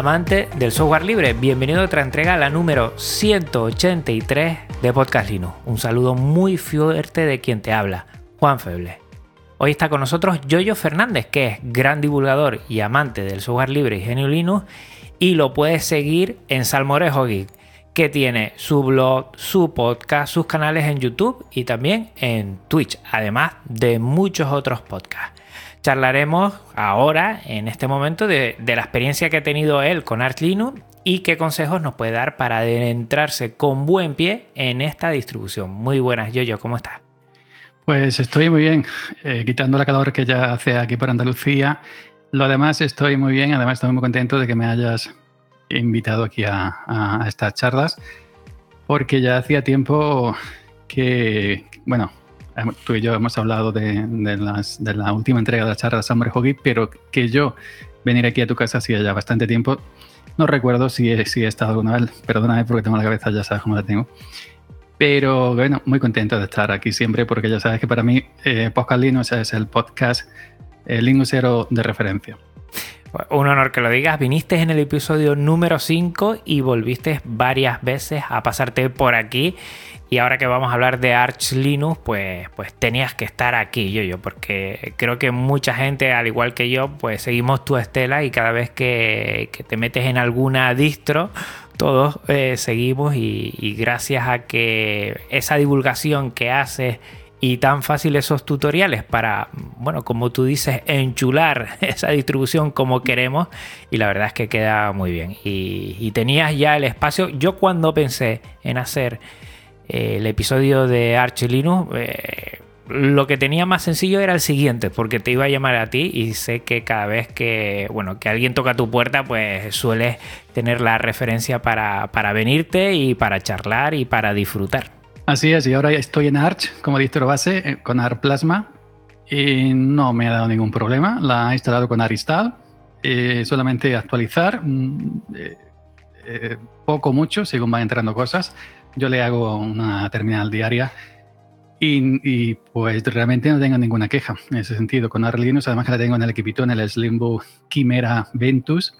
Amante del software libre, bienvenido a otra entrega, la número 183 de Podcast Linux. Un saludo muy fuerte de quien te habla, Juan Feble. Hoy está con nosotros Yoyo Fernández, que es gran divulgador y amante del software libre y genio Linux, y lo puedes seguir en Salmorejo Geek, que tiene su blog, su podcast, sus canales en YouTube y también en Twitch, además de muchos otros podcasts charlaremos ahora, en este momento, de, la experiencia que ha tenido él con Arch Linux y qué consejos nos puede dar para adentrarse con buen pie en esta distribución. Muy buenas, Yoyo, ¿cómo estás? Pues estoy muy bien, eh, quitando la calor que ya hace aquí por Andalucía. Lo demás estoy muy bien, además estoy muy contento de que me hayas invitado aquí a, a estas charlas, porque ya hacía tiempo que, bueno, tú y yo hemos hablado de, de, las, de la última entrega de la charla de Summer Hoggy, pero que yo venir aquí a tu casa hacía ya bastante tiempo. No recuerdo si he, si he estado alguna vez, perdóname porque tengo la cabeza, ya sabes cómo la tengo. Pero bueno, muy contento de estar aquí siempre porque ya sabes que para mí eh, Podcast Linux es el podcast eh, Linuxero de referencia. Un honor que lo digas. Viniste en el episodio número 5 y volviste varias veces a pasarte por aquí. Y ahora que vamos a hablar de Arch Linux, pues, pues tenías que estar aquí, yo, yo, porque creo que mucha gente, al igual que yo, pues seguimos tu estela y cada vez que, que te metes en alguna distro, todos eh, seguimos y, y gracias a que esa divulgación que haces y tan fácil esos tutoriales para, bueno, como tú dices, enchular esa distribución como queremos y la verdad es que queda muy bien. Y, tenías ya el espacio. Yo cuando pensé en hacer eh, el episodio de Arch Linux, eh, lo que tenía más sencillo era el siguiente, porque te iba a llamar a ti y sé que cada vez que, bueno, que alguien toca tu puerta, pues sueles tener la referencia para, para venirte y para charlar y para disfrutar. Así es, y ahora estoy en Arch como distro base eh, con Arch Plasma y no me ha dado ningún problema. La he instalado con Aristal, eh, solamente actualizar, eh, eh, poco, mucho, según van entrando cosas. Yo le hago una terminal diaria y, y, pues realmente no tengo ninguna queja en ese sentido con Arch Linux. Además que la tengo en el equipito, en el Slimbook Chimera Ventus,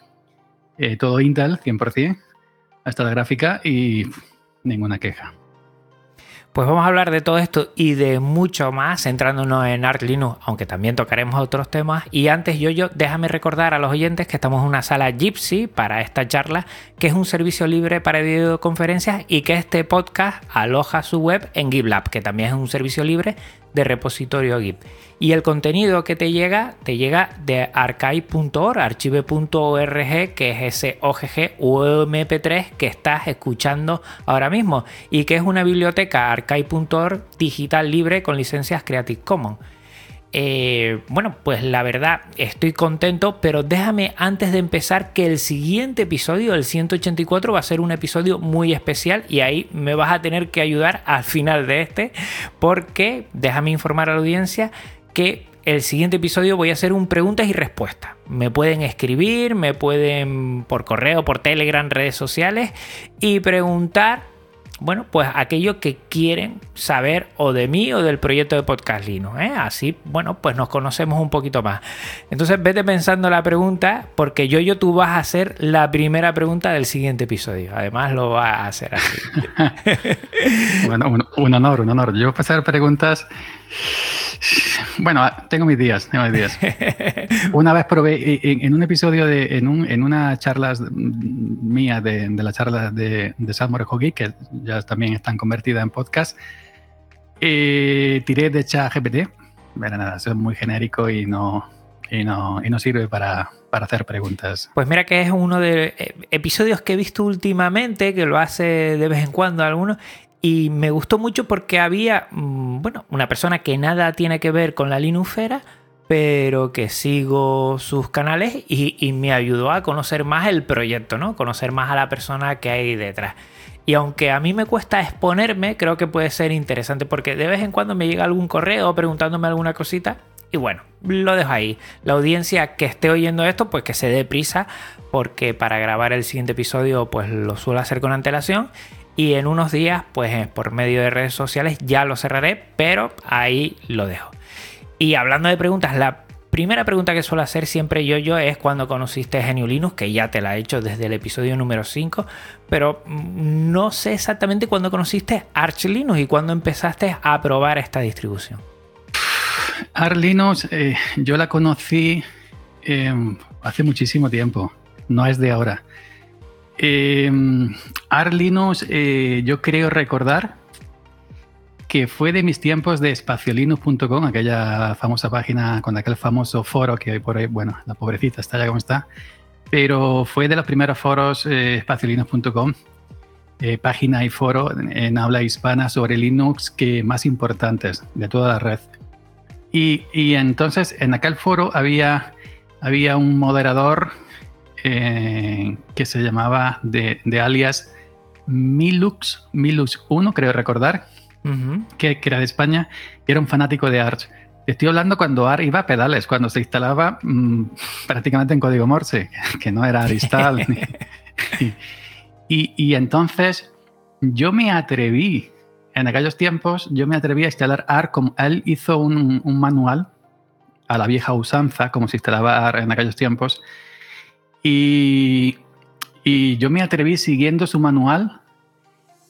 todo Intel 100%, hasta la gráfica y ninguna queja. Pues vamos a hablar de todo esto y de mucho más, centrándonos en Arch Linux, aunque también tocaremos otros temas. Y antes, yo, yo, déjame recordar a los oyentes que estamos en una sala Gypsy para esta charla, que es un servicio libre para videoconferencias y que este podcast aloja su web en GitLab, que también es un servicio libre de repositorio Git. Y el contenido que te llega, te llega de archive.org, archive.org, que es ese OGG o MP3 que estás escuchando ahora mismo y que es una biblioteca archive.org digital libre con licencias Creative Commons. Eh, bueno, pues la verdad estoy contento, pero déjame antes de empezar que el siguiente episodio, el 184, va a ser un episodio muy especial y ahí me vas a tener que ayudar al final de este, porque déjame informar a la audiencia que el siguiente episodio voy a hacer un preguntas y respuestas. Me pueden escribir, me pueden por correo, por Telegram, redes sociales y preguntar bueno, pues aquello que quieren saber o de mí o del proyecto de Podcast Linux. ¿eh? Así, bueno, pues nos conocemos un poquito más. Entonces, vete pensando la pregunta, porque yo, yo, tú vas a hacer la primera pregunta del siguiente episodio. Además, lo vas a hacer así. bueno, un, un, honor, un honor. Yo pasar preguntas. Bueno, tengo mis días, tengo mis días. Una vez probé en, en un episodio de, en, un, en una charla mía de, de la charla de, de Salmore Hockey, que ya también están convertidas en podcast, eh, tiré de ChatGPT. Pero nada, eso es muy genérico y no, y no, y no sirve para, para hacer preguntas. Pues mira que es uno de episodios que he visto últimamente, que lo hace de vez en cuando algunos, y me gustó mucho porque había, bueno, una persona que nada tiene que ver con la Linuxera, pero que sigo sus canales y, me ayudó a conocer más el proyecto, ¿no? Conocer más a la persona que hay detrás. Y aunque a mí me cuesta exponerme, creo que puede ser interesante porque de vez en cuando me llega algún correo preguntándome alguna cosita y bueno, lo dejo ahí. La audiencia que esté oyendo esto, pues que se dé prisa, porque para grabar el siguiente episodio, pues lo suelo hacer con antelación. Y en unos días, pues por medio de redes sociales ya lo cerraré, pero ahí lo dejo. Y hablando de preguntas, la primera pregunta que suelo hacer siempre yo, yo es cuando conociste Genio Linux, que ya te la he hecho desde el episodio número 5, pero no sé exactamente cuándo conociste Arch Linux y cuándo empezaste a probar esta distribución. Arch Linux, eh, yo la conocí em, hace muchísimo tiempo, no es de ahora. Linux, eh, yo creo recordar que fue de mis tiempos de espaciolinux.com, aquella famosa página con aquel famoso foro que hay por ahí, bueno, la pobrecita está ya como está, pero fue de los primeros foros eh, espaciolinux.com, eh, página y foro en habla hispana sobre Linux que más importantes de toda la red. Y, y entonces en aquel foro había, había un moderador eh, que se llamaba de, de alias Milux, Milux 1, creo recordar, que, era de España, y era un fanático de Arch. Estoy hablando cuando Arch iba a pedales, cuando se instalaba mm, prácticamente en código Morse, que no era Aristal. y, y, entonces yo me atreví, en aquellos tiempos, yo me atreví a instalar Arch como él hizo un, un manual a la vieja usanza, como se instalaba Arch en aquellos tiempos. Y, y yo me atreví siguiendo su manual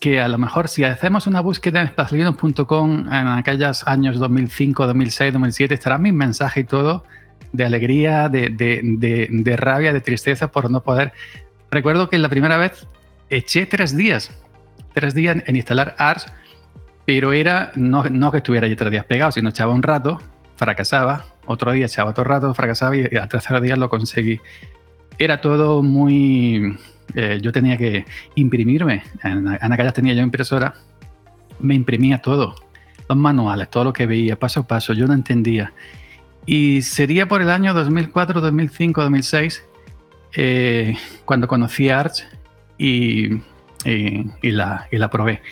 que a lo mejor si hacemos una búsqueda en espaciolinux.com en aquellos años 2005, 2006, 2007, estará mi mensaje y todo de alegría, de, de, de, rabia, de tristeza por no poder. Recuerdo que la primera vez eché tres días, tres días en instalar Arch, pero era no, no que estuviera allí tres días pegado, sino echaba un rato, fracasaba, otro día echaba otro rato, fracasaba y al tercer día lo conseguí. Era todo muy eh, yo tenía que imprimirme. En, en aquellas tenía yo impresora, me imprimía todo, los manuales, todo lo que veía, paso a paso, yo no entendía. Y sería por el año 2004, 2005, 2006 cuando conocí Arch y, y, la, y la probé.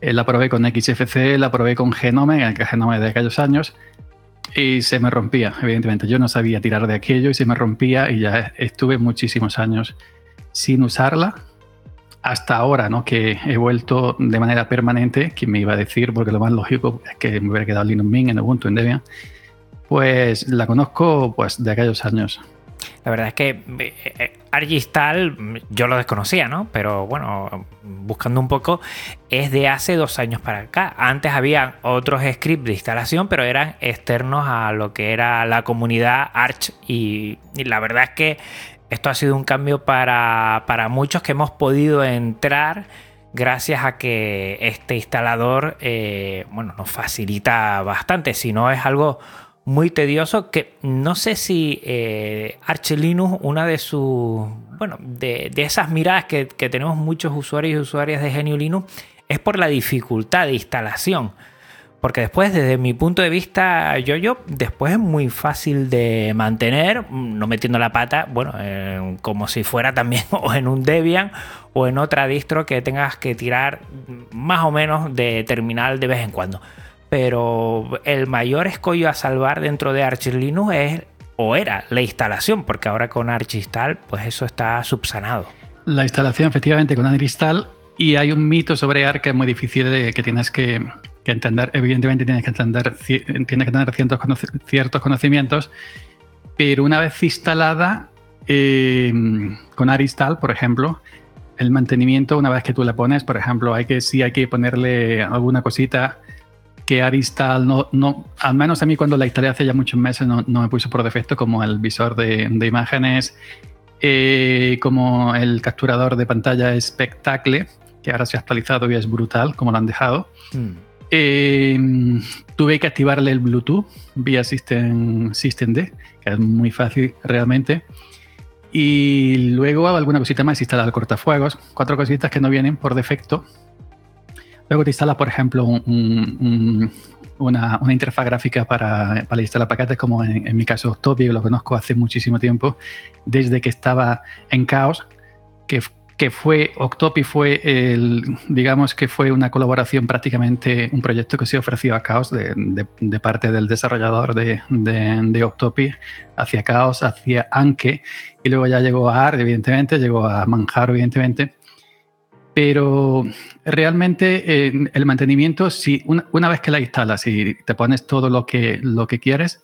Eh, la probé con XFC, la probé con Genome, el Genome de aquellos años, y se me rompía, evidentemente. Yo no sabía tirar de aquello y se me rompía y ya estuve muchísimos años sin usarla hasta ahora, ¿no? Que he vuelto de manera permanente, que me iba a decir, porque lo más lógico es que me hubiera quedado Linux Mint en Ubuntu, en Debian, pues la conozco pues de aquellos años. La verdad es que eh, eh, Argistal yo lo desconocía, ¿no? Pero bueno, buscando un poco, es de hace dos años para acá. Antes había otros scripts de instalación, pero eran externos a lo que era la comunidad Arch. y la verdad es que esto ha sido un cambio para, muchos que hemos podido entrar gracias a que este instalador eh, bueno, nos facilita bastante. Si no, es algo muy tedioso que no sé si eh, Arch Linux, una de sus, bueno, de, esas miradas que, que, tenemos muchos usuarios y usuarias de Genio Linux, es por la dificultad de instalación. Porque después, desde mi punto de vista, yo, yo, después es muy fácil de mantener, no metiendo la pata, bueno, como si fuera también o en un Debian o en otra distro que tengas que tirar más o menos de terminal de vez en cuando. Pero el mayor escollo a salvar dentro de Arch Linux es o era la instalación, porque ahora con Archistal, pues eso está subsanado. La instalación, efectivamente, con Archistal, y hay un mito sobre Arch que es muy difícil de que tienes que que entender, evidentemente tienes que entender, tienes que tener ciertos, ciertos conocimientos, pero una vez instalada eh, con Aristal, por ejemplo, el mantenimiento, una vez que tú le pones, por ejemplo, hay que sí hay que ponerle alguna cosita que Aristal no, no, al menos a mí cuando la instalé hace ya muchos meses no, no me puso por defecto, como el visor de, de imágenes, eh, como el capturador de pantalla Spectacle, que ahora se ha actualizado y es brutal, como lo han dejado. Mm. Em, tuve que activarle el Bluetooth vía System, D, que es muy fácil realmente. Y luego alguna cosita más, instalar el cortafuegos, cuatro cositas que no vienen por defecto. Luego te instalas, por ejemplo, un, una, interfaz gráfica para, para instalar paquetes, como en, mi caso Octopi, lo conozco hace muchísimo tiempo, desde que estaba en Chaos, que, que fue, Octopi fue el, digamos que fue una colaboración prácticamente, un proyecto que se ofreció a Chaos de, de, parte del desarrollador de, de, Octopi hacia Chaos, hacia Anke, y luego ya llegó a ARD, evidentemente, llegó a Manjaro, evidentemente, pero realmente el mantenimiento, si una, vez que la instalas y te pones todo lo que, lo que quieres,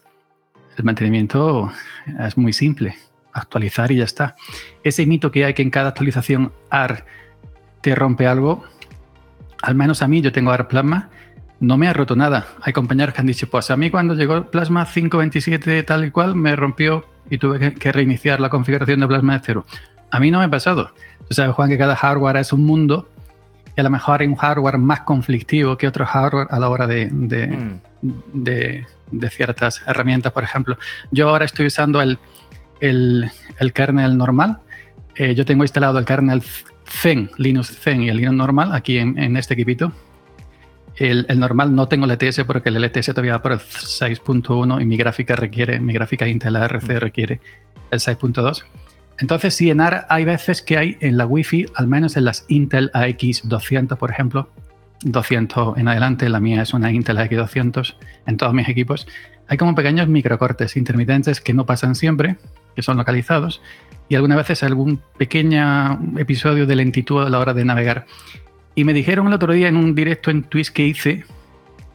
el mantenimiento es muy simple. Actualizar y ya está. Ese mito que hay que en cada actualización AR te rompe algo, al menos a mí, yo tengo AR Plasma, no me ha roto nada. Hay compañeros que han dicho, pues a mí cuando llegó Plasma 527 tal y cual, me rompió y tuve que reiniciar la configuración de Plasma de cero. A mí no me ha pasado. Tú sabes, Juan, que cada hardware es un mundo y a lo mejor hay un hardware más conflictivo que otro hardware a la hora de, de, mm. ciertas herramientas. Por ejemplo, yo ahora estoy usando el, el, kernel normal. Eh, yo tengo instalado el kernel Zen, Linux Zen y el Linux normal aquí en, este equipito. El, el, normal no tengo el LTS porque el LTS todavía va por el 6.1 y mi gráfica requiere, mi gráfica Intel ARC mm. requiere el 6.2. Entonces, sí, en AR hay veces que hay en la Wi-Fi, al menos en las Intel AX200, por ejemplo, 200 en adelante, la mía es una Intel AX200 en todos mis equipos, hay como pequeños microcortes intermitentes que no pasan siempre, que son localizados, y algunas veces algún pequeño episodio de lentitud a la hora de navegar. Y me dijeron el otro día en un directo en Twitch que hice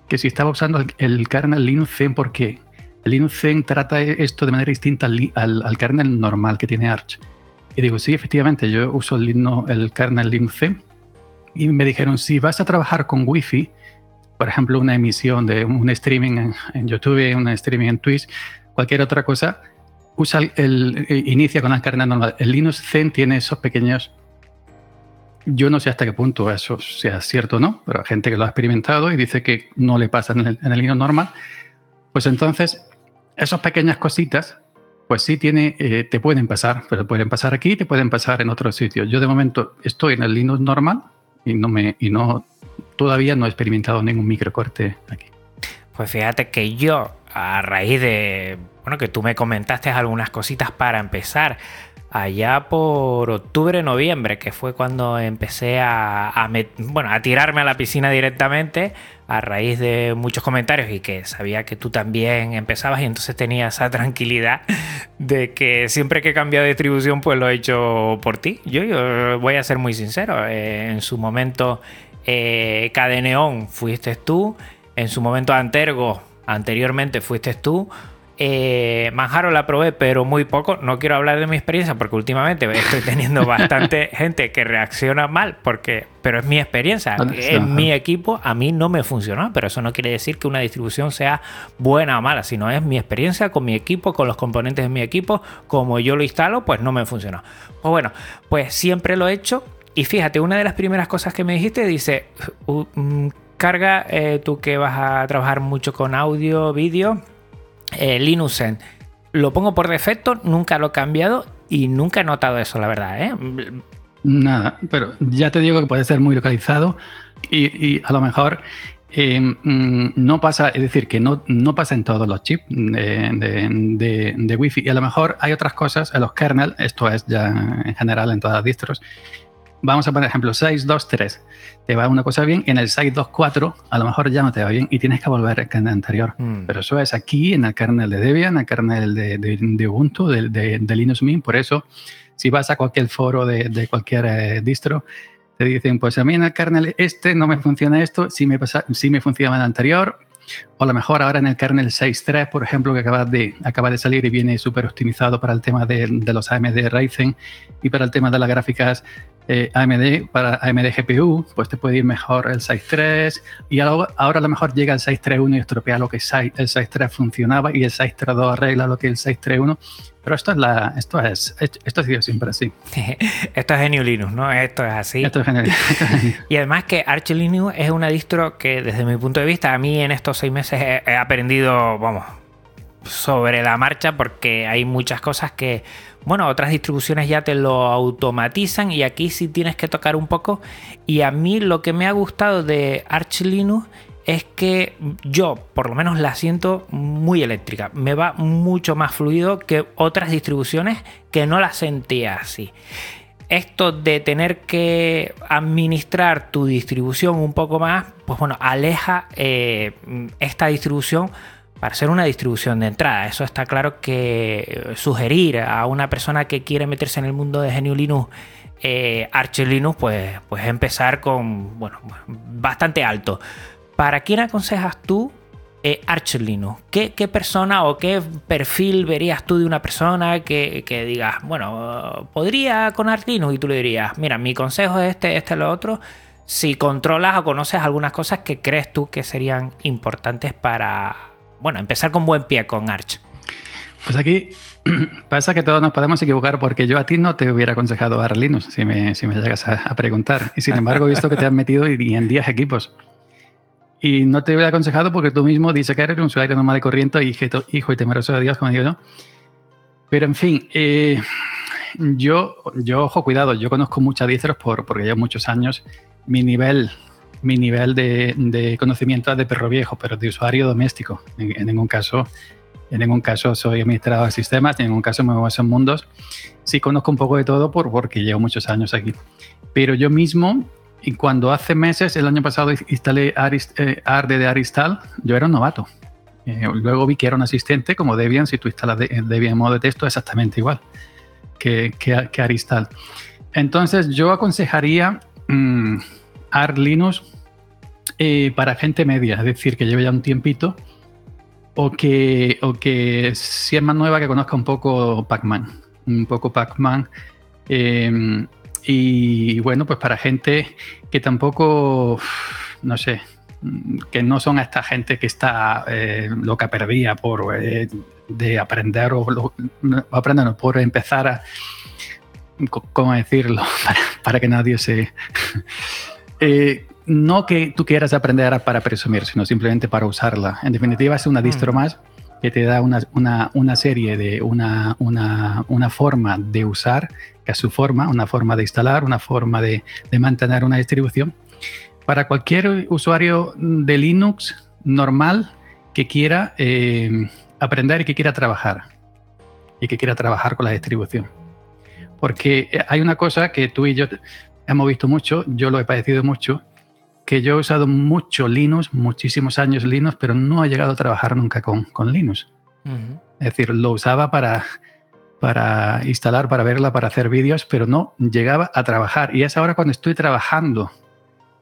que si estaba usando el kernel Linux Zen, ¿por Linux Zen trata esto de manera distinta al, kernel normal que tiene Arch. Y digo, sí, efectivamente, yo uso el, el kernel Linux Zen. Y me dijeron, si vas a trabajar con Wi-Fi, por ejemplo, una emisión de un streaming en, YouTube, un streaming en Twitch, cualquier otra cosa, usa el, eh, inicia con el kernel normal. El Linux Zen tiene esos pequeños yo no sé hasta qué punto eso sea cierto o no, pero hay gente que lo ha experimentado y dice que no le pasa en el, en el Linux normal. Pues entonces esas pequeñas cositas, pues sí tiene, eh, te pueden pasar, pero pueden pasar aquí, te pueden pasar en otros sitios. Yo de momento estoy en el Linux normal y no me, y no, todavía no he experimentado ningún microcorte aquí. Pues fíjate que yo, a raíz de, bueno, que tú me comentaste algunas cositas para empezar, allá por octubre, noviembre, que fue cuando empecé a, bueno, a tirarme a la piscina directamente a raíz de muchos comentarios y que sabía que tú también empezabas y entonces tenía esa tranquilidad de que siempre que he cambiado de distribución pues lo he hecho por ti. Yo, voy a ser muy sincero, eh, en su momento eh, Cadeneón fuiste tú, en su momento Antergo anteriormente fuiste tú. Eh, Manjaro la probé, pero muy poco. No quiero hablar de mi experiencia porque últimamente estoy teniendo bastante gente que reacciona mal, porque, pero es mi experiencia. En mi equipo a mí no me funcionó, pero eso no quiere decir que una distribución sea buena o mala, sino es mi experiencia con mi equipo, con los componentes de mi equipo, como yo lo instalo, pues no me funcionó. Pues bueno, pues siempre lo he hecho. Y fíjate, una de las primeras cosas que me dijiste dice, mm, carga, eh, tú que vas a trabajar mucho con audio, vídeo eh, Linux Zen. Lo pongo por defecto, nunca lo he cambiado y nunca he notado eso, la verdad. ¿eh? Nada, pero ya te digo que puede ser muy localizado y, a lo mejor eh, mm, no pasa, es decir, que no, no pasa en todos los chips de, de, Wi-Fi. Y a lo mejor hay otras cosas en los kernel, esto es ya en general en todas las distros, vamos a poner ejemplo 623, te va una cosa bien, en el 624 a lo mejor ya no te va bien y tienes que volver al kernel anterior. Mm. Pero eso es aquí en el kernel de Debian, en el kernel de, de, Ubuntu, de, de, Linux Mint. Por eso, si vas a cualquier foro de, cualquier eh, distro, te dicen, pues a mí en el kernel este no me funciona esto, si me, pasa, si me funciona el anterior, o a lo mejor ahora en el kernel 6.3, por ejemplo, que acaba de, acaba de salir y viene súper optimizado para el tema de, de, los AMD Ryzen y para el tema de las gráficas eh, AMD, para AMD GPU, pues te puede ir mejor el 6.3 y ahora, a lo mejor llega el 6.3.1 y estropea lo que el 6.3 funcionaba y el 6.3.2 arregla lo que el 6.3.1. Pero esto es la, esto es, esto ha sido siempre así. esto es GNU Linux, ¿no? Esto es así. Esto es GNU. y además que Arch Linux es una distro que desde mi punto de vista a mí en estos seis meses he aprendido, vamos, sobre la marcha porque hay muchas cosas que bueno, otras distribuciones ya te lo automatizan y aquí sí tienes que tocar un poco. Y a mí lo que me ha gustado de Arch Linux es que yo por lo menos la siento muy eléctrica. Me va mucho más fluido que otras distribuciones que no la sentía así. Esto de tener que administrar tu distribución un poco más, pues bueno, aleja eh, esta distribución para ser una distribución de entrada. Eso está claro que sugerir a una persona que quiere meterse en el mundo de GNU Linux eh, Arch Linux, pues, pues empezar con, bueno, bastante alto. ¿Para quién aconsejas tú eh, Arch Linux? ¿Qué, persona o qué perfil verías tú de una persona que, que digas, bueno, podría con Arch Linux? Y tú le dirías, mira, mi consejo es este, este, lo otro. Si controlas o conoces algunas cosas que crees tú que serían importantes para, bueno, empezar con buen pie con Arch. Pues aquí pasa que todos nos podemos equivocar porque yo a ti no te hubiera aconsejado Arch Linux si me, si me llegas a, preguntar. Y sin embargo, he visto que te has metido y en 10 equipos. Y no te hubiera aconsejado porque tú mismo dices que eres un usuario normal de corriente y hijo y temeroso de Dios, como digo yo. Pero en fin, eh, yo, yo, ojo, cuidado, yo conozco muchas distros por, porque llevo muchos años. Mi nivel, mi nivel de, de conocimiento es de perro viejo, pero de usuario doméstico. En, ningún caso en ningún caso soy administrador de sistemas, en ningún caso me muevo esos mundos. Sí conozco un poco de todo por, porque llevo muchos años aquí. Pero yo mismo y cuando hace meses, el año pasado, instalé Arist, eh, Arde de Aristal, yo era un novato. Eh, luego vi que era un asistente como Debian, si tú instalas Debian en modo de texto, exactamente igual que, que, Aristal. Entonces, yo aconsejaría mm, Arch Linux eh, para gente media, es decir, que lleve ya un tiempito o que, o que si es más nueva, que conozca un poco Pac-Man. Un poco Pac-Man. Y bueno, pues para gente que tampoco, no sé, que no son esta gente que está eh, loca perdida por eh, de aprender o aprender, por empezar a, ¿cómo decirlo? Para, que nadie se... Eh, no que tú quieras aprender para presumir, sino simplemente para usarla. En definitiva, es una distro mm. más que te da una, una, una serie de una, una, forma de usar, que es su forma, una forma de instalar, una forma de, de mantener una distribución. Para cualquier usuario de Linux normal que quiera eh, aprender y que quiera trabajar, y que quiera trabajar con la distribución. Porque hay una cosa que tú y yo hemos visto mucho, yo lo he padecido mucho, que yo he usado mucho Linux, muchísimos años Linux, pero no he llegado a trabajar nunca con, con Linux. Es decir, lo usaba para, para instalar, para verla, para hacer vídeos, pero no llegaba a trabajar. Y es ahora cuando estoy trabajando,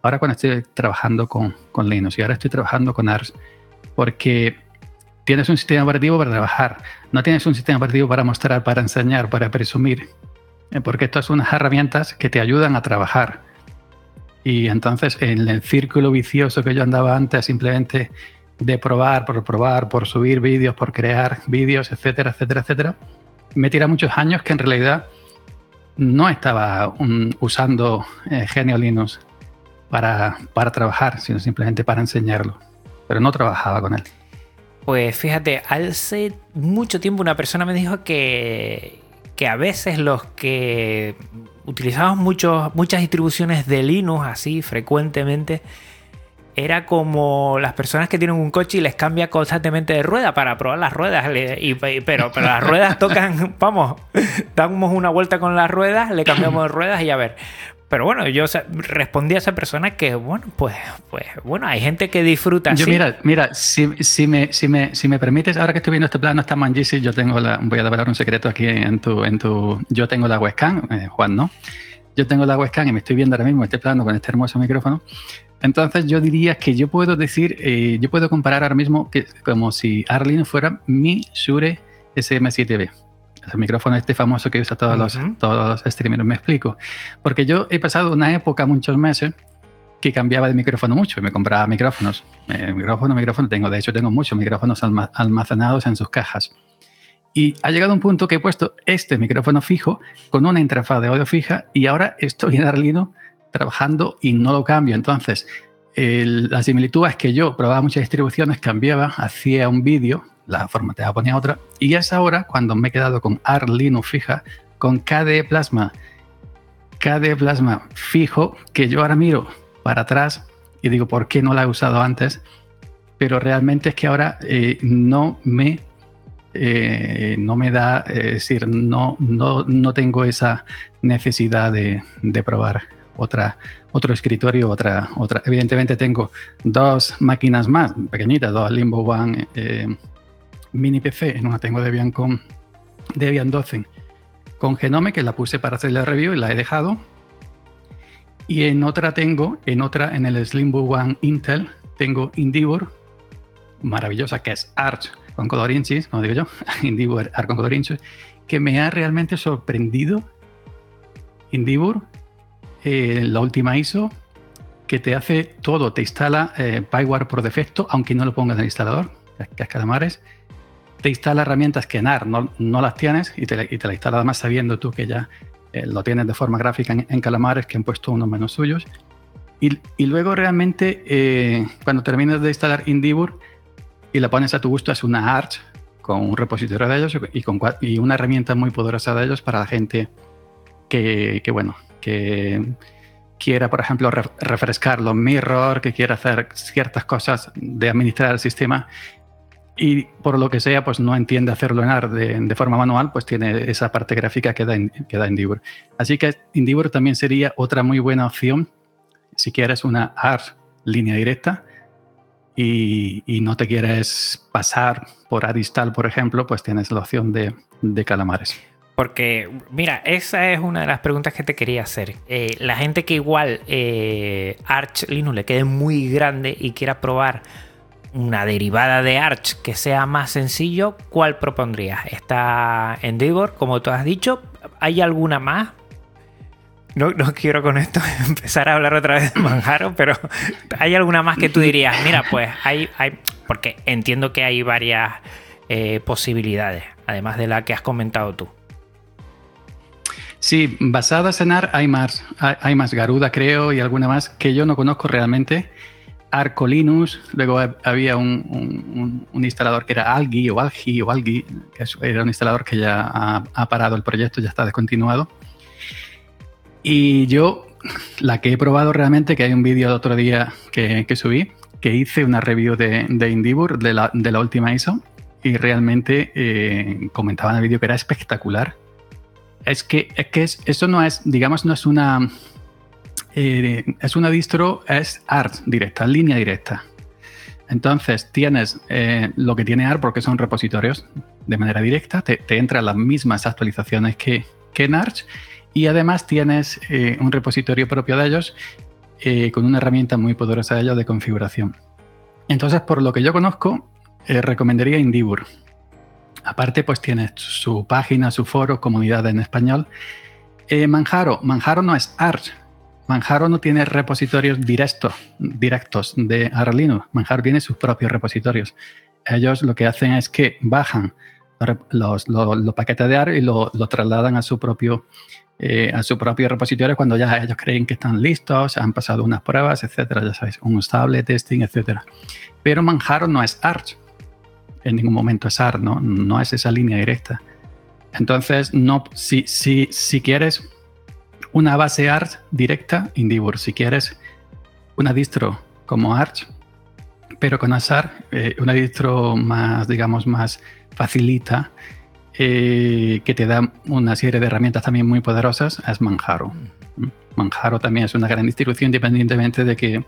ahora cuando estoy trabajando con, con Linux y ahora estoy trabajando con ARS, porque tienes un sistema operativo para trabajar, no tienes un sistema operativo para mostrar, para enseñar, para presumir, porque estas son unas herramientas que te ayudan a trabajar y entonces en el círculo vicioso que yo andaba antes, simplemente de probar, por probar, por subir vídeos, por crear vídeos, etcétera, etcétera, etcétera, me tira muchos años que en realidad no estaba usando eh, Genio Linux para, para trabajar, sino simplemente para enseñarlo. Pero no trabajaba con él. Pues fíjate, hace mucho tiempo una persona me dijo que, que a veces los que utilizamos muchas distribuciones de Linux así frecuentemente, era como las personas que tienen un coche y les cambia constantemente de rueda para probar las ruedas. Pero, pero las ruedas tocan, vamos, damos una vuelta con las ruedas, le cambiamos de ruedas y a ver. Pero bueno, yo respondí a esa persona que, bueno, pues, pues bueno, hay gente que disfruta. Yo, mira, mira, si, si, me, si, me, si me permites, ahora que estoy viendo este plano, está Manjisi, yo tengo la, voy a dar un secreto aquí en tu, en tu, yo tengo la webcam, eh, Juan, ¿no? Yo tengo la webcam y me estoy viendo ahora mismo este plano con este hermoso micrófono. Entonces yo diría que yo puedo decir, eh, yo puedo comparar ahora mismo que como si Arlene fuera mi Shure SM7B el micrófono este famoso que usa todos, los, todos los streamers. Me explico. Porque yo he pasado una época, muchos meses, que cambiaba de micrófono mucho y me compraba micrófonos. Eh, micrófono, micrófono tengo. De hecho, tengo muchos micrófonos almacenados en sus cajas. Y ha llegado un punto que he puesto este micrófono fijo con una interfaz de audio fija y ahora estoy en Arlino trabajando y no lo cambio. Entonces, la similitud es que yo probaba muchas distribuciones, cambiaba, hacía un vídeo, la formateaba, ponía otra, y es ahora cuando me he quedado con Arlino fija, con KDE Plasma, KDE Plasma fijo, que yo ahora miro para atrás y digo, ¿por qué no la he usado antes? Pero realmente es que ahora eh, no me eh, no me da, es decir, no, no, no tengo esa necesidad de, de, probar otra, otro escritorio, otra, otra. Evidentemente tengo dos máquinas más pequeñitas, dos Limbo One eh, mini PC, en una tengo Debian con Debian 12 con Genome, que la puse para hacer la review y la he dejado. Y en otra tengo, en otra, en el Slimbo One Intel, tengo Indivor, maravillosa, que es Arch con colorinchis, como digo yo, Indivor Arch con colorinchis, que me ha realmente sorprendido. Indivor, eh, la última ISO, que te hace todo, te instala eh, Pyware por defecto, aunque no lo pongas en el instalador, que es Calamares te instala herramientas que en AR no, no las tienes y te, y te la instala además sabiendo tú que ya eh, lo tienes de forma gráfica en, Calamares, que han puesto unos menos suyos. Y, y luego realmente eh, cuando terminas de instalar Indivor y la pones a tu gusto, es una Arch con un repositorio de ellos y, con, y una herramienta muy poderosa de ellos para la gente que, que bueno, que quiera, por ejemplo, refrescar los mirror, que quiera hacer ciertas cosas de administrar el sistema y por lo que sea, pues no entiende hacerlo en AR de, forma manual, pues tiene esa parte gráfica que da, que da Indivor. Así que Indivor también sería otra muy buena opción si quieres una AR línea directa y, no te quieres pasar por Aristal, por ejemplo, pues tienes la opción de, Calamares. Porque, mira, esa es una de las preguntas que te quería hacer. Eh, la gente que igual eh, Arch Linux le quede muy grande y quiera probar una derivada de Arch que sea más sencillo, ¿cuál propondrías? Está Endeavor, como tú has dicho. ¿Hay alguna más? No, no, quiero con esto empezar a hablar otra vez de Manjaro, pero ¿hay alguna más que tú dirías? Mira, pues hay, hay porque entiendo que hay varias eh, posibilidades, además de la que has comentado tú. Sí, basadas en AR hay más, hay más Garuda creo y alguna más que yo no conozco realmente Arco Linux, luego había un, instalador que era Algi o Algi o Algi, que era un instalador que ya ha, parado el proyecto, ya está descontinuado. Y yo, la que he probado realmente, que hay un vídeo el otro día que, subí, que hice una review de, de Indivor, de la, de última ISO, y realmente eh, el vídeo que era espectacular. Es que, es que eso no es, digamos, no es una eh, es una distro, es ART directa, línea directa. Entonces tienes eh, lo que tiene ART porque son repositorios de manera directa, te, entran las mismas actualizaciones que, que en Arch y además tienes eh, un repositorio propio de ellos con una herramienta muy poderosa de ellos de configuración. Entonces, por lo que yo conozco, recomendaría Indivor. Aparte, pues tienes su página, su foro, comunidad en español. Manjaro, Manjaro no es Arch, Manjaro no tiene repositorios directos, directos de Arlino. Manjaro tiene sus propios repositorios. Ellos lo que hacen es que bajan los, paquetes de AR y lo, trasladan a su propio eh, a su propio repositorio cuando ya ellos creen que están listos, han pasado unas pruebas, etcétera, ya sabéis, un stable testing, etcétera. Pero Manjaro no es Arch, en ningún momento es ARC, ¿no? no es esa línea directa. Entonces, no, si, si, si quieres una base Arch directa Indivor. Si quieres una distro como Arch, pero con Asar, eh, una distro más, digamos, más facilita, eh, que te da una serie de herramientas también muy poderosas, es Manjaro. Manjaro también es una gran distribución independientemente de que,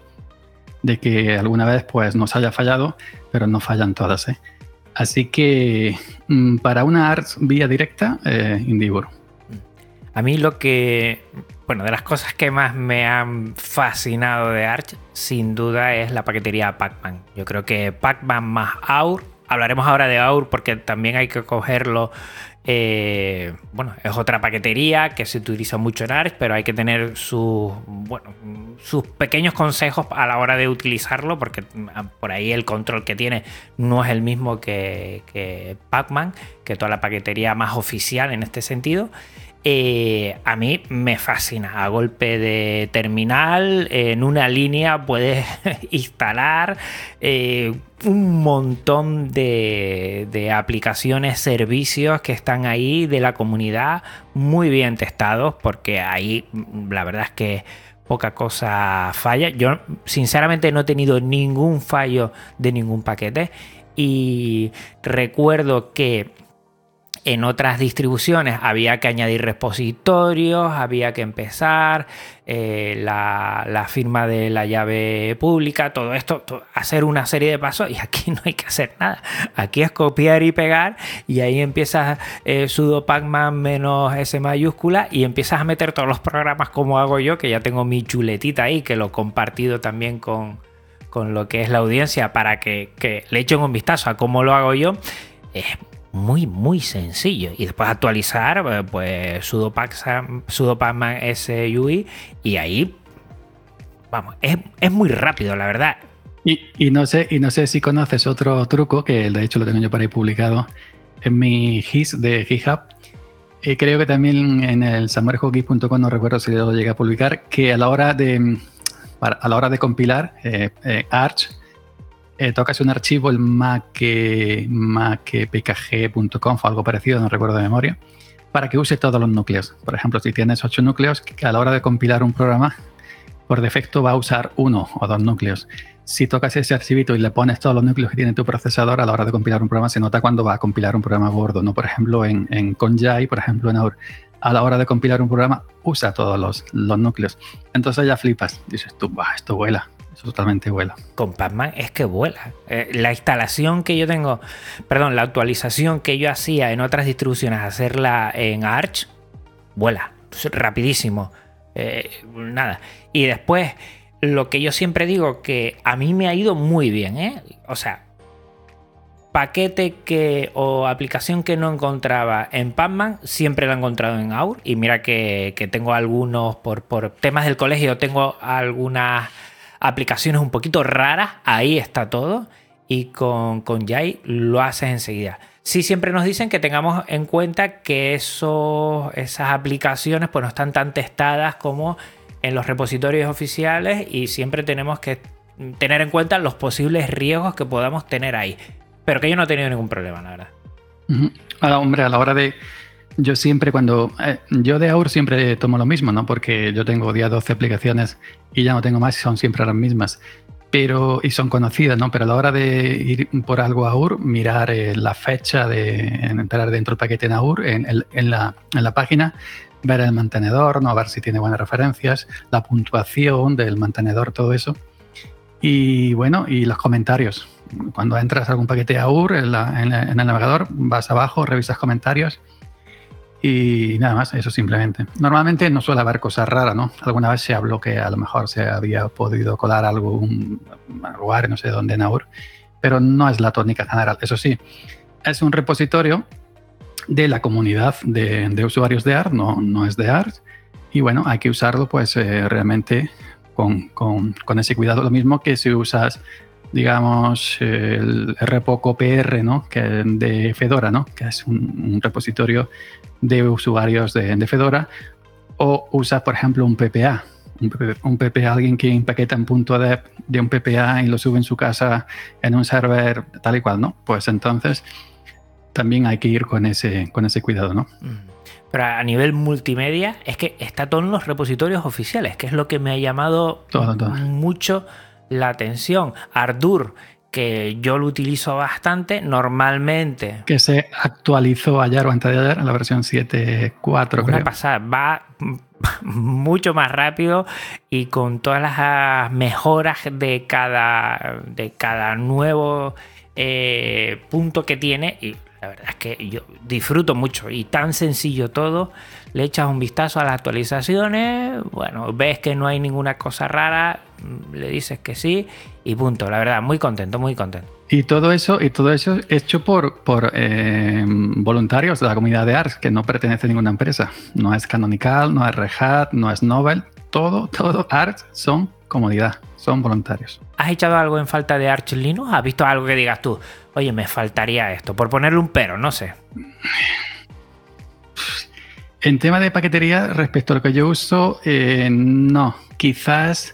de que alguna vez pues, nos haya fallado, pero no fallan todas. ¿eh? Así que mm, para una Arch vía directa, Indivor. A mí lo que, bueno, de las cosas que más me han fascinado de Arch, sin duda, es la paquetería Pacman. Yo creo que Pacman más Aur, hablaremos ahora de Aur porque también hay que cogerlo. Eh, bueno, es otra paquetería que se utiliza mucho en Arch, pero hay que tener sus, sus pequeños consejos a la hora de utilizarlo, porque ah, por ahí el control que tiene no es el mismo que, que Pacman, que toda la paquetería más oficial en este sentido. Eh, a mí me fascina. A golpe de terminal, en una línea puedes instalar eh, un montón de, de, aplicaciones, servicios que están ahí de la comunidad muy bien testados, porque ahí la verdad es que poca cosa falla. Yo sinceramente no he tenido ningún fallo de ningún paquete y recuerdo que en otras distribuciones había que añadir repositorios, había que empezar eh, la, firma de la llave pública, todo esto, hacer una serie de pasos y aquí no hay que hacer nada. Aquí es copiar y pegar y ahí empiezas eh, sudo pacman menos S mayúscula y empiezas a meter todos los programas como hago yo, que ya tengo mi chuletita ahí, que lo he compartido también con, con lo que es la audiencia para que, que le echen un vistazo a cómo lo hago yo muy, muy sencillo. Y después actualizar, eh, pues sudo pacman SUI y ahí, vamos, es, muy rápido, la verdad. Y, no sé, y no sé si conoces otro truco, que de hecho lo tengo yo por ahí publicado en mi GIS de GitHub. Y creo que también en el samuelhogis.com, no recuerdo si lo llegué a publicar, que a la hora de, a la hora de compilar eh, eh, Arch, eh, tocas un archivo, el macpkg.conf o algo parecido, no recuerdo de memoria, para que use todos los núcleos. Por ejemplo, si tienes ocho núcleos, que a la hora de compilar un programa, por defecto va a usar uno o dos núcleos. Si tocas ese archivito y le pones todos los núcleos que tiene tu procesador, a la hora de compilar un programa se nota cuando va a compilar un programa gordo, ¿no? Por ejemplo, en, en Conjai, por ejemplo, en AUR, a la hora de compilar un programa usa todos los, los núcleos. Entonces ya flipas, dices tú, esto vuela, totalmente vuela. Con Pacman es que vuela. Eh, la instalación que yo tengo, perdón, la actualización que yo hacía en otras distribuciones, hacerla en Arch, vuela. Rapidísimo. Eh, nada. Y después, lo que yo siempre digo, que a mí me ha ido muy bien, ¿eh? O sea, paquete que o aplicación que no encontraba en Pacman, siempre la he encontrado en Aur. Y mira que, que tengo algunos, por, por temas del colegio, tengo algunas aplicaciones un poquito raras, ahí está todo. Y con, con Jai lo haces enseguida. Sí, siempre nos dicen que tengamos en cuenta que eso, esas aplicaciones pues, no están tan testadas como en los repositorios oficiales y siempre tenemos que tener en cuenta los posibles riesgos que podamos tener ahí. Pero que yo no he tenido ningún problema, la verdad. Ahora, hombre, a la hora de, yo siempre cuando... Eh, yo de AUR siempre tomo lo mismo, ¿no? Porque yo tengo día 12 aplicaciones y ya no tengo más y son siempre las mismas. Pero, y son conocidas, ¿no? Pero a la hora de ir por algo a AUR, mirar eh, la fecha de entrar dentro del paquete en AUR, en, en, la, en la página, ver el mantenedor, ¿no? A ver si tiene buenas referencias, la puntuación del mantenedor, todo eso. Y bueno, y los comentarios. Cuando entras algún paquete AUR en, en el navegador, vas abajo, revisas comentarios y nada más, eso simplemente. Normalmente no suele haber cosas raras, ¿no? Alguna vez se habló que a lo mejor se había podido colar algo, un lugar, no sé dónde en AUR, pero no es la tónica general. Eso sí, es un repositorio de la comunidad de, usuarios de ART, no, no es de ART. Y bueno, hay que usarlo pues eh, realmente con, con, con, ese cuidado. Lo mismo que si usas, digamos, el repo PR, ¿no? Que de Fedora, ¿no? Que es un, un repositorio de usuarios de, Fedora o usas, por ejemplo, un PPA. Un, PPA, alguien que empaqueta en punto de, de un PPA y lo sube en su casa en un server tal y cual, ¿no? Pues entonces también hay que ir con ese, con ese cuidado, ¿no? Mm. Pero a nivel multimedia es que está todo en los repositorios oficiales, que es lo que me ha llamado mucho la atención. Ardour que yo lo utilizo bastante normalmente. Que se actualizó ayer o antes de ayer en la versión 7.4. Una pasada, va mucho más rápido y con todas las mejoras de cada, de cada nuevo eh, punto que tiene. Y la verdad es que yo disfruto mucho y tan sencillo todo. Le echas un vistazo a las actualizaciones, bueno, ves que no hay ninguna cosa rara, le dices que sí y punto. La verdad, muy contento, muy contento. Y todo eso, y todo eso hecho por, por eh, voluntarios de la comunidad de ARS, que no pertenece a ninguna empresa. No es Canonical, no es Red no es Nobel. Todo, todo ARS son comunidad, son voluntarios. ¿Has echado algo en falta de Arch Linux? ¿Has visto algo que digas tú? Oye, me faltaría esto, por ponerle un pero, no sé. En tema de paquetería, respecto a lo que yo uso, eh, no. Quizás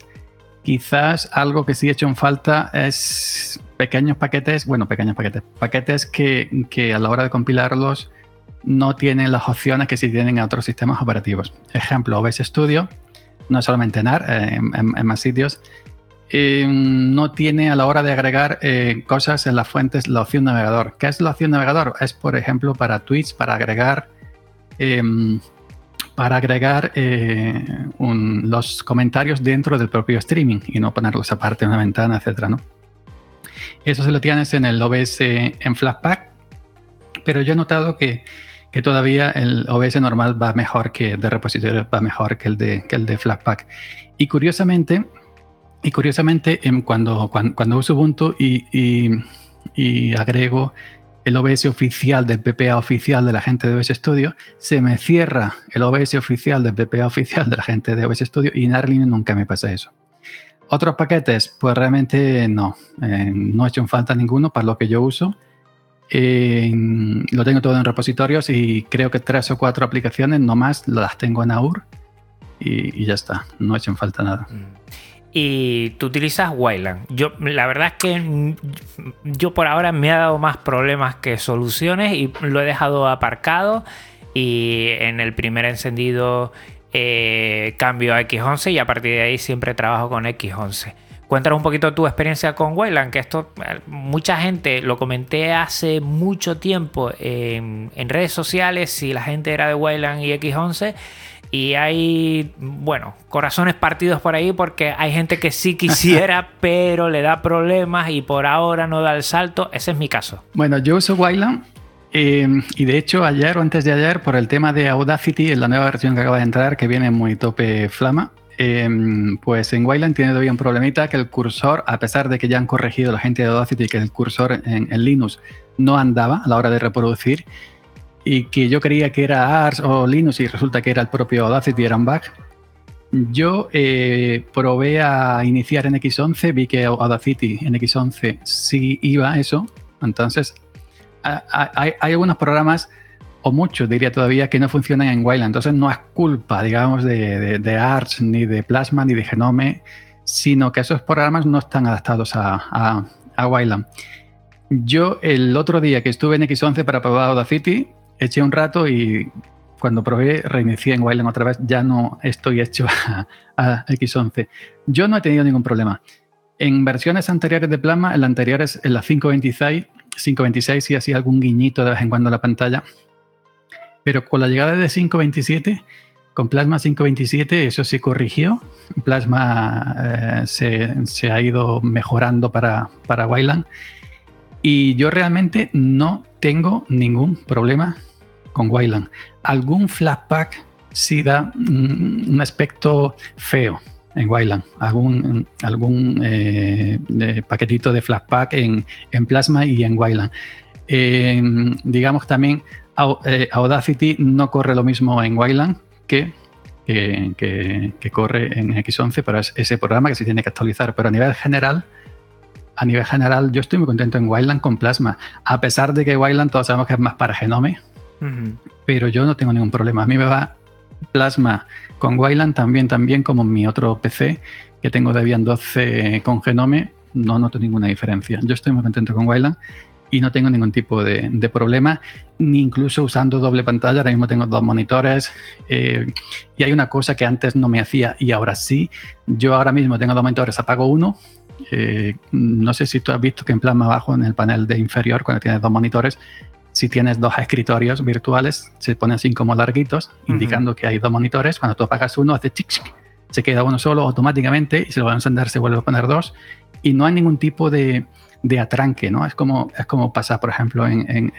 Quizás algo que sí he hecho en falta es pequeños paquetes, bueno, pequeños paquetes, paquetes que, a la hora de compilarlos no tienen las opciones que sí tienen en otros sistemas operativos. Ejemplo, OBS Studio no solamente en AR, eh, en, más sitios, eh, no tiene a la hora de agregar cosas en las fuentes la opción navegador. ¿Qué es la opción navegador? Es, por ejemplo, para tweets, para agregar, em, para agregar los comentarios dentro del propio streaming y no ponerlos aparte en una ventana, etcétera. Eso se lo tienes en el OBS en Flatpak, pero yo he notado que que todavía el OBS normal va mejor que de repositorio, va mejor que el de, que el de Flatpak. Y curiosamente, y curiosamente cuando, cuando, uso Ubuntu y, y, agrego el OBS oficial del PPA oficial de la gente de OBS Studio, se me cierra el OBS oficial del PPA oficial de la gente de OBS Studio y en Arlene nunca me pasa eso. Otros paquetes, pues realmente no, eh, no he hecho falta ninguno para lo que yo uso lo tengo todo en repositorios y creo que tres o cuatro aplicaciones nomás las tengo en AUR y, ya está, no hecho falta nada. Mm. Y tú utilizas Wayland. Yo, la verdad es que yo por ahora me ha dado más problemas que soluciones y lo he dejado aparcado. Y en el primer encendido eh, cambio a X11 y a partir de ahí siempre trabajo con X11. Cuéntanos un poquito tu experiencia con Wayland, que esto mucha gente lo comenté hace mucho tiempo en, redes sociales si la gente era de Wayland y X11 y hay, bueno, corazones partidos por ahí porque hay gente que sí quisiera, pero le da problemas y por ahora no da el salto. Ese es mi caso. Bueno, yo uso Wayland eh, y de hecho ayer o antes de ayer por el tema de Audacity, en la nueva versión que acaba de entrar, que viene muy tope flama, Em, pues en Wayland tiene todavía un problemita que el cursor, a pesar de que ya han corregido la gente de Audacity que el cursor en, Linux no andaba a la hora de reproducir y que yo creía que era ARS o Linux y resulta que era el propio Audacity, era un bug. Yo eh, probé a iniciar en X11, vi que Audacity en X11 sí iba eso, entonces hay, algunos programas o muchos diría todavía, que no funcionan en Wayland. Entonces no es culpa, digamos, de, Arch, ni de Plasma, ni de Genome, sino que esos programas no están adaptados a, a, Wayland. Yo el otro día que estuve en X11 para probar Audacity, eché un rato y cuando probé reinicié en Wayland otra vez, ya no estoy hecho a, a, X11. Yo no he tenido ningún problema. En versiones anteriores de Plasma, en la anterior es en la 526, 526 sí hacía algún guiñito de vez en cuando en la pantalla, pero con la llegada de 527, con Plasma 527, eso se corrigió. Plasma eh, se, ha ido mejorando para, para Wayland. Y yo realmente no tengo ningún problema con Wayland. Algún Flatpak sí da un aspecto feo en Wayland, algún, algún eh, paquetito de Flatpak en, en Plasma y en Wayland. digamos también eh, Audacity no corre lo mismo en Wayland que, que, corre en X11, pero es ese programa que se tiene que actualizar. Pero a nivel general, a nivel general, yo estoy muy contento en Wayland con Plasma, a pesar de que Wayland todos sabemos que es más para Genome, pero yo no tengo ningún problema. A mí me va Plasma con Wayland también, también como mi otro PC que tengo Debian 12 con Genome, no noto ninguna diferencia. Yo estoy muy contento con Wayland y no tengo ningún tipo de, problema, ni incluso usando doble pantalla. Ahora mismo tengo dos monitores eh, y hay una cosa que antes no me hacía y ahora sí. Yo ahora mismo tengo dos monitores, apago uno. Eh, no sé si tú has visto que en plan abajo en el panel de inferior, cuando tienes dos monitores, si tienes dos escritorios virtuales, se ponen así como larguitos, indicando que hay dos monitores. Cuando tú apagas uno, hace chic, se queda uno solo automáticamente y se lo va a encender, se vuelve a poner dos. Y no hay ningún tipo de, de atranque, ¿no? Es como, es como pasa, por ejemplo, en,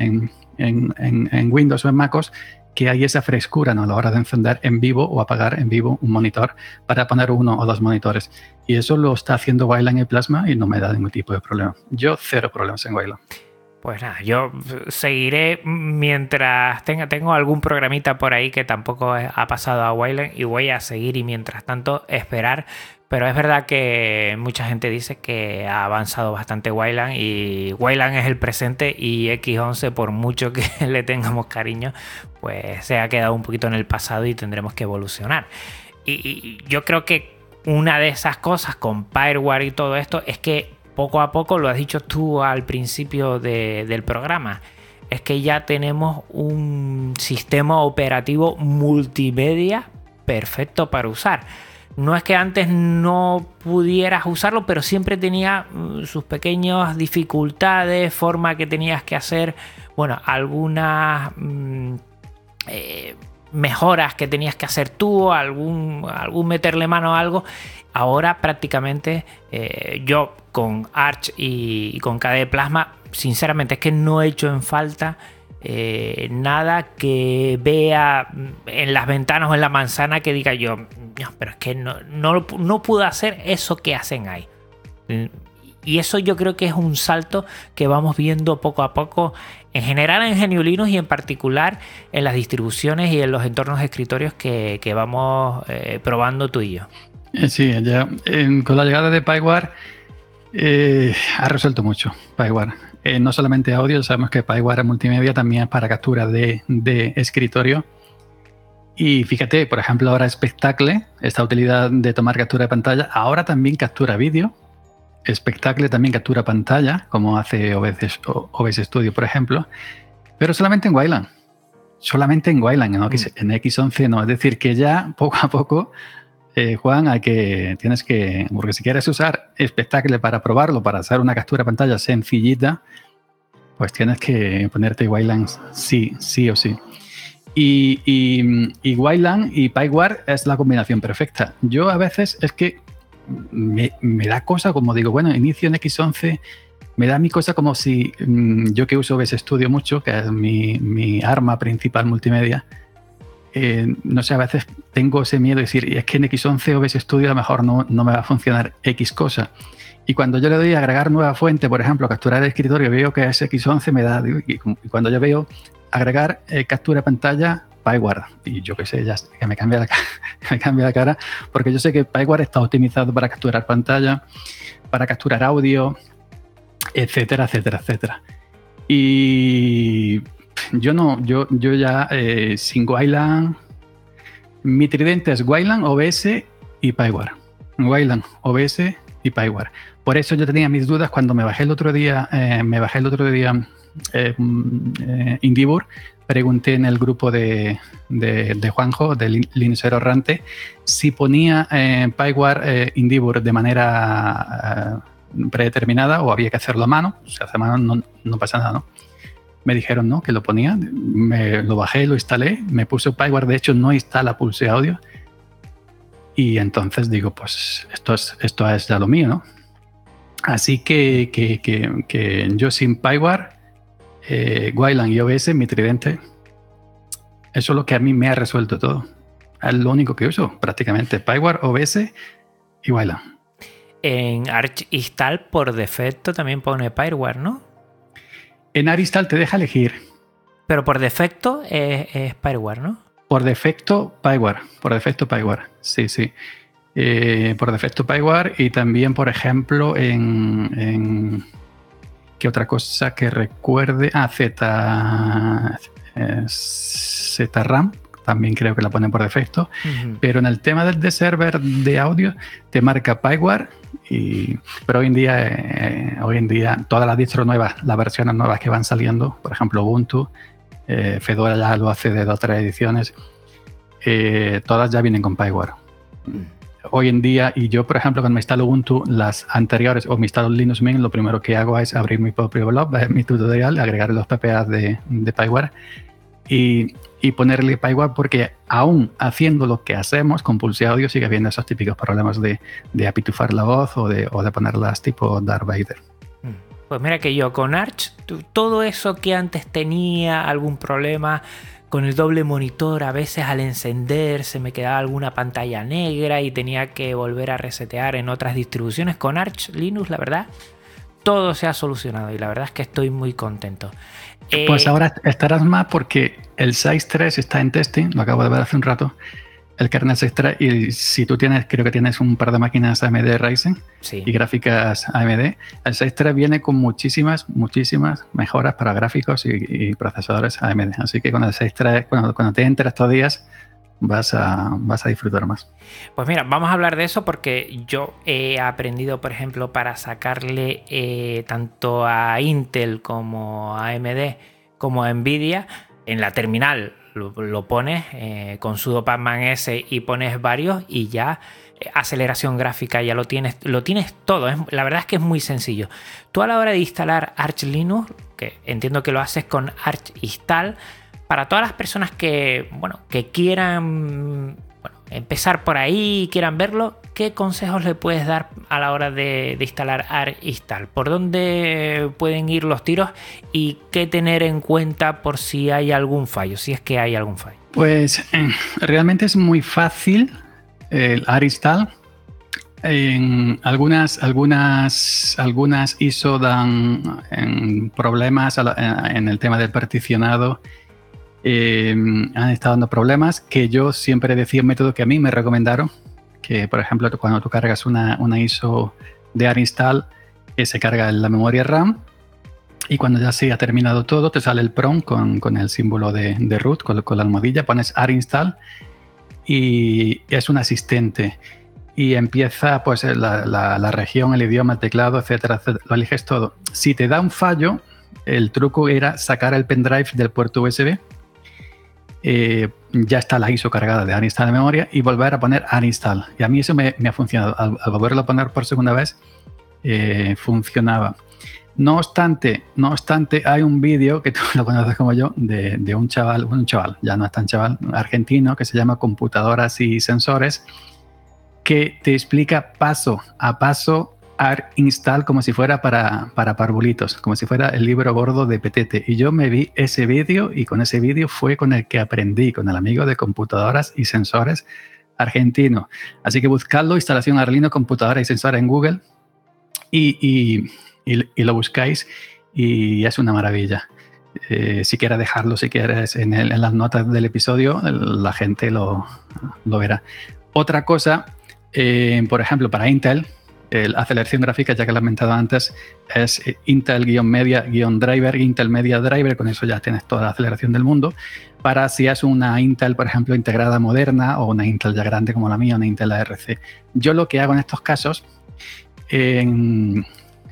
en, Windows o en MacOS, que hay esa frescura ¿no? a la hora de encender en vivo o apagar en vivo un monitor para poner uno o dos monitores. Y eso lo está haciendo Wayland y Plasma y no me da ningún tipo de problema. Yo cero problemas en Wayland. Pues nada, yo seguiré mientras tenga, tengo algún programita por ahí que tampoco ha pasado a Wayland y voy a seguir y mientras tanto esperar pero es verdad que mucha gente dice que ha avanzado bastante Wayland y Wayland es el presente y X11 por mucho que le tengamos cariño, pues se ha quedado un poquito en el pasado y tendremos que evolucionar. Y, yo creo que una de esas cosas con Fireware y todo esto es que poco a poco, lo has dicho tú al principio del programa, es que ya tenemos un sistema operativo multimedia perfecto para usar. No es que antes no pudieras usarlo, pero siempre tenía mm, sus pequeñas dificultades, forma que tenías que hacer, bueno, algunas mm, eh, mejoras que tenías que hacer tú, algún, algún meterle mano a algo. Ahora prácticamente eh, yo con Arch y, con KDE Plasma, sinceramente es que no he hecho en falta eh, nada que vea en las ventanas o en la manzana que diga yo, pero es que no, no, pude hacer eso que hacen ahí. Y eso yo creo que es un salto que vamos viendo poco a poco en general en GNU Linux y en particular en las distribuciones y en los entornos escritorios que, vamos eh, probando tú y yo. Eh, sí, ya con la llegada de PyWare eh, ha resuelto mucho PyWare. no solamente audio, sabemos que PyWare multimedia también es para captura de, de escritorio. Y fíjate, por ejemplo, ahora Spectacle, esta utilidad de tomar captura de pantalla, ahora también captura vídeo Spectacle también captura pantalla, como hace OBS, OBS Studio, por ejemplo, pero solamente en Wayland. Solamente en Wayland, en, X11 mm. no. Es decir, que ya poco a poco, eh, Juan, hay que, tienes que, porque si quieres usar Spectacle para probarlo, para hacer una captura pantalla sencillita, pues tienes que ponerte Wayland sí, sí o sí. Y, y, y Wayland y PyWare es la combinación perfecta. Yo a veces es que me, da cosa como digo, bueno, inicio en X11, me da mi cosa como si mm, yo que uso OBS Studio mucho, que es mi, arma principal multimedia, eh, no sé, a veces tengo ese miedo de decir, es que en X11 OBS Studio a lo mejor no, no me va a funcionar X cosa. Y cuando yo le doy a agregar nueva fuente, por ejemplo, capturar el escritorio, veo que es X11, me da. Y cuando yo veo agregar eh, captura pantalla, PyWare. Y yo qué sé, ya que me cambia, la, me cambia la cara, porque yo sé que PyWare está optimizado para capturar pantalla, para capturar audio, etcétera, etcétera, etcétera. Y yo no, yo, yo ya eh, sin Wayland, mi tridente es Wayland, OBS y PyWare. Wayland, OBS y PyWare. Por eso yo tenía mis dudas cuando me bajé el otro día, eh, me bajé el otro día eh, eh pregunté en el grupo de, de, Juanjo, de Linux Errante, si ponía eh, PyWare eh, Indivur de manera predeterminada o había que hacerlo a mano. Si hace a mano no, pasa nada, ¿no? Me dijeron no, que lo ponía, me lo bajé, lo instalé, me puse PyWare, de hecho no instala Pulse Audio. Y entonces digo, pues esto es, esto es ya lo mío, ¿no? Así que, que, que, que yo sin PyWare eh, Wayland y OBS, mi tridente. Eso es lo que a mí me ha resuelto todo. Es lo único que uso, prácticamente. PyWare, OBS y Wayland. En Arch Install por defecto también pone PyWare, ¿no? En Arch Install te deja elegir. Pero por defecto es, es PyWare, ¿no? Por defecto PyWare. Por defecto PyWare. Sí, sí. Eh, por defecto PyWare y también, por ejemplo, en ¿Qué otra cosa que recuerde? Ah, Z, eh, Z RAM, también creo que la ponen por defecto. Pero en el tema del de server de audio, te marca PyWare. Y, pero hoy en día, eh, hoy en día, todas las distros nuevas, las versiones nuevas que van saliendo, por ejemplo Ubuntu, Fedora ya lo hace de dos o tres ediciones, todas ya vienen con PyWare. Mm hoy en día, y yo, por ejemplo, cuando me instalo Ubuntu, las anteriores, o me instalo Linux Mint, lo primero que hago es abrir mi propio blog, mi tutorial, agregar los PPA de, de PyWare y, y, ponerle PyWare porque aún haciendo lo que hacemos con Pulse Audio sigue habiendo esos típicos problemas de, de apitufar la voz o de, o de ponerlas tipo Darth Vader. Mm. Pues mira que yo con Arch, todo eso que antes tenía algún problema, con el doble monitor a veces al encender se me quedaba alguna pantalla negra y tenía que volver a resetear en otras distribuciones con Arch Linux, la verdad. Todo se ha solucionado y la verdad es que estoy muy contento. Pues eh, ahora estarás más porque el 6.3 está en testing, lo acabo de ver hace un rato el kernel se extrae y si tú tienes, creo que tienes un par de máquinas AMD Ryzen y gráficas AMD, el 6.3 viene con muchísimas, muchísimas mejoras para gráficos y, procesadores AMD. Así que con el 6.3, cuando, cuando te entres estos días, vas a, vas a disfrutar más. Pues mira, vamos a hablar de eso porque yo he aprendido, por ejemplo, para sacarle eh, tanto a Intel como a AMD como a Nvidia en la terminal lo, pones eh, con sudo pacman s y pones varios y ya aceleración gráfica, ya lo tienes, lo tienes todo. la verdad es que es muy sencillo. Tú a la hora de instalar Arch Linux, que entiendo que lo haces con Arch Install, para todas las personas que, bueno, que quieran empezar por ahí y quieran verlo, ¿qué consejos le puedes dar a la hora de, instalar Arch Install? ¿Por dónde pueden ir los tiros y qué tener en cuenta por si hay algún fallo, si es que hay algún fallo? Pues eh, realmente es muy fácil el Aristal. En algunas, algunas, algunas ISO dan en problemas en el tema del particionado. Eh, han estado dando problemas que yo siempre decía un método que a mí me recomendaron, que por ejemplo cuando tú cargas una, ISO de Aristal, que se carga en la memoria RAM y cuando ya se ha terminado todo, te sale el PROM con, el símbolo de, root, con, con, la almohadilla, pones Arinstall y es un asistente. Y empieza pues la, región, el idioma, el teclado, etcétera, Lo eliges todo. Si te da un fallo, el truco era sacar el pendrive del puerto USB. Eh, ya está la ISO cargada de uninstall de memoria y volver a poner uninstall. Y a mí eso me, ha funcionado. Al, volverlo a poner por segunda vez, eh, funcionaba. No obstante, no obstante, hay un vídeo que tú lo conoces como yo, de, un chaval, un chaval, ya no es tan chaval, argentino, que se llama Computadoras y Sensores, que te explica paso a paso Install como si fuera para, para parvulitos, como si fuera el libro gordo de Petete. Y yo me vi ese vídeo y con ese vídeo fue con el que aprendí, con el amigo de computadoras y sensores argentino. Así que buscadlo, instalación Arlino, computadora y sensor en Google y y, lo buscáis y es una maravilla. Eh, si quieres dejarlo, si quieres en, las notas del episodio, la gente lo, verá. Otra cosa, eh, por ejemplo, para Intel, la aceleración gráfica, ya que lo he comentado antes, es Intel-media-driver, Intel Media Driver, con eso ya tienes toda la aceleración del mundo. Para si es una Intel, por ejemplo, integrada moderna o una Intel ya grande como la mía, una Intel ARC. Yo lo que hago en estos casos, en,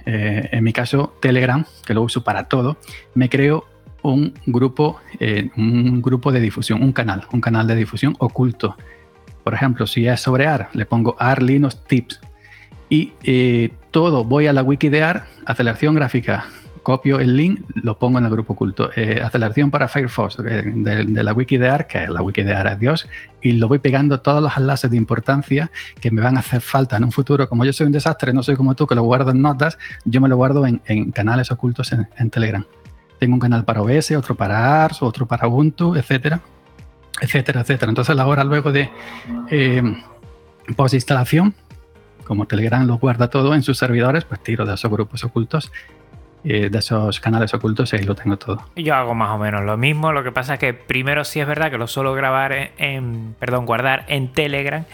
eh, en mi caso Telegram, que lo uso para todo, me creo un grupo, eh, un grupo de difusión, un canal, un canal de difusión oculto. Por ejemplo, si es sobre AR, le pongo AR Linux Tips y eh, todo, voy a la wiki de AR, aceleración gráfica, copio el link, lo pongo en el grupo oculto. Eh, aceleración para Firefox eh, de, la wiki de AR, que es la wiki de AR es Dios, y lo voy pegando todos los enlaces de importancia que me van a hacer falta en un futuro. Como yo soy un desastre, no soy como tú que lo guardo en notas, yo me lo guardo en, canales ocultos en, Telegram. Tengo un canal para OS, otro para ARS, otro para Ubuntu, etcétera, etcétera, etcétera. Entonces, la hora luego de eh, post instalación, como Telegram lo guarda todo en sus servidores, pues tiro de esos grupos ocultos de esos canales ocultos y ahí lo tengo todo. Yo hago más o menos lo mismo, lo que pasa es que primero sí es verdad que lo suelo grabar en, perdón, guardar en Telegram,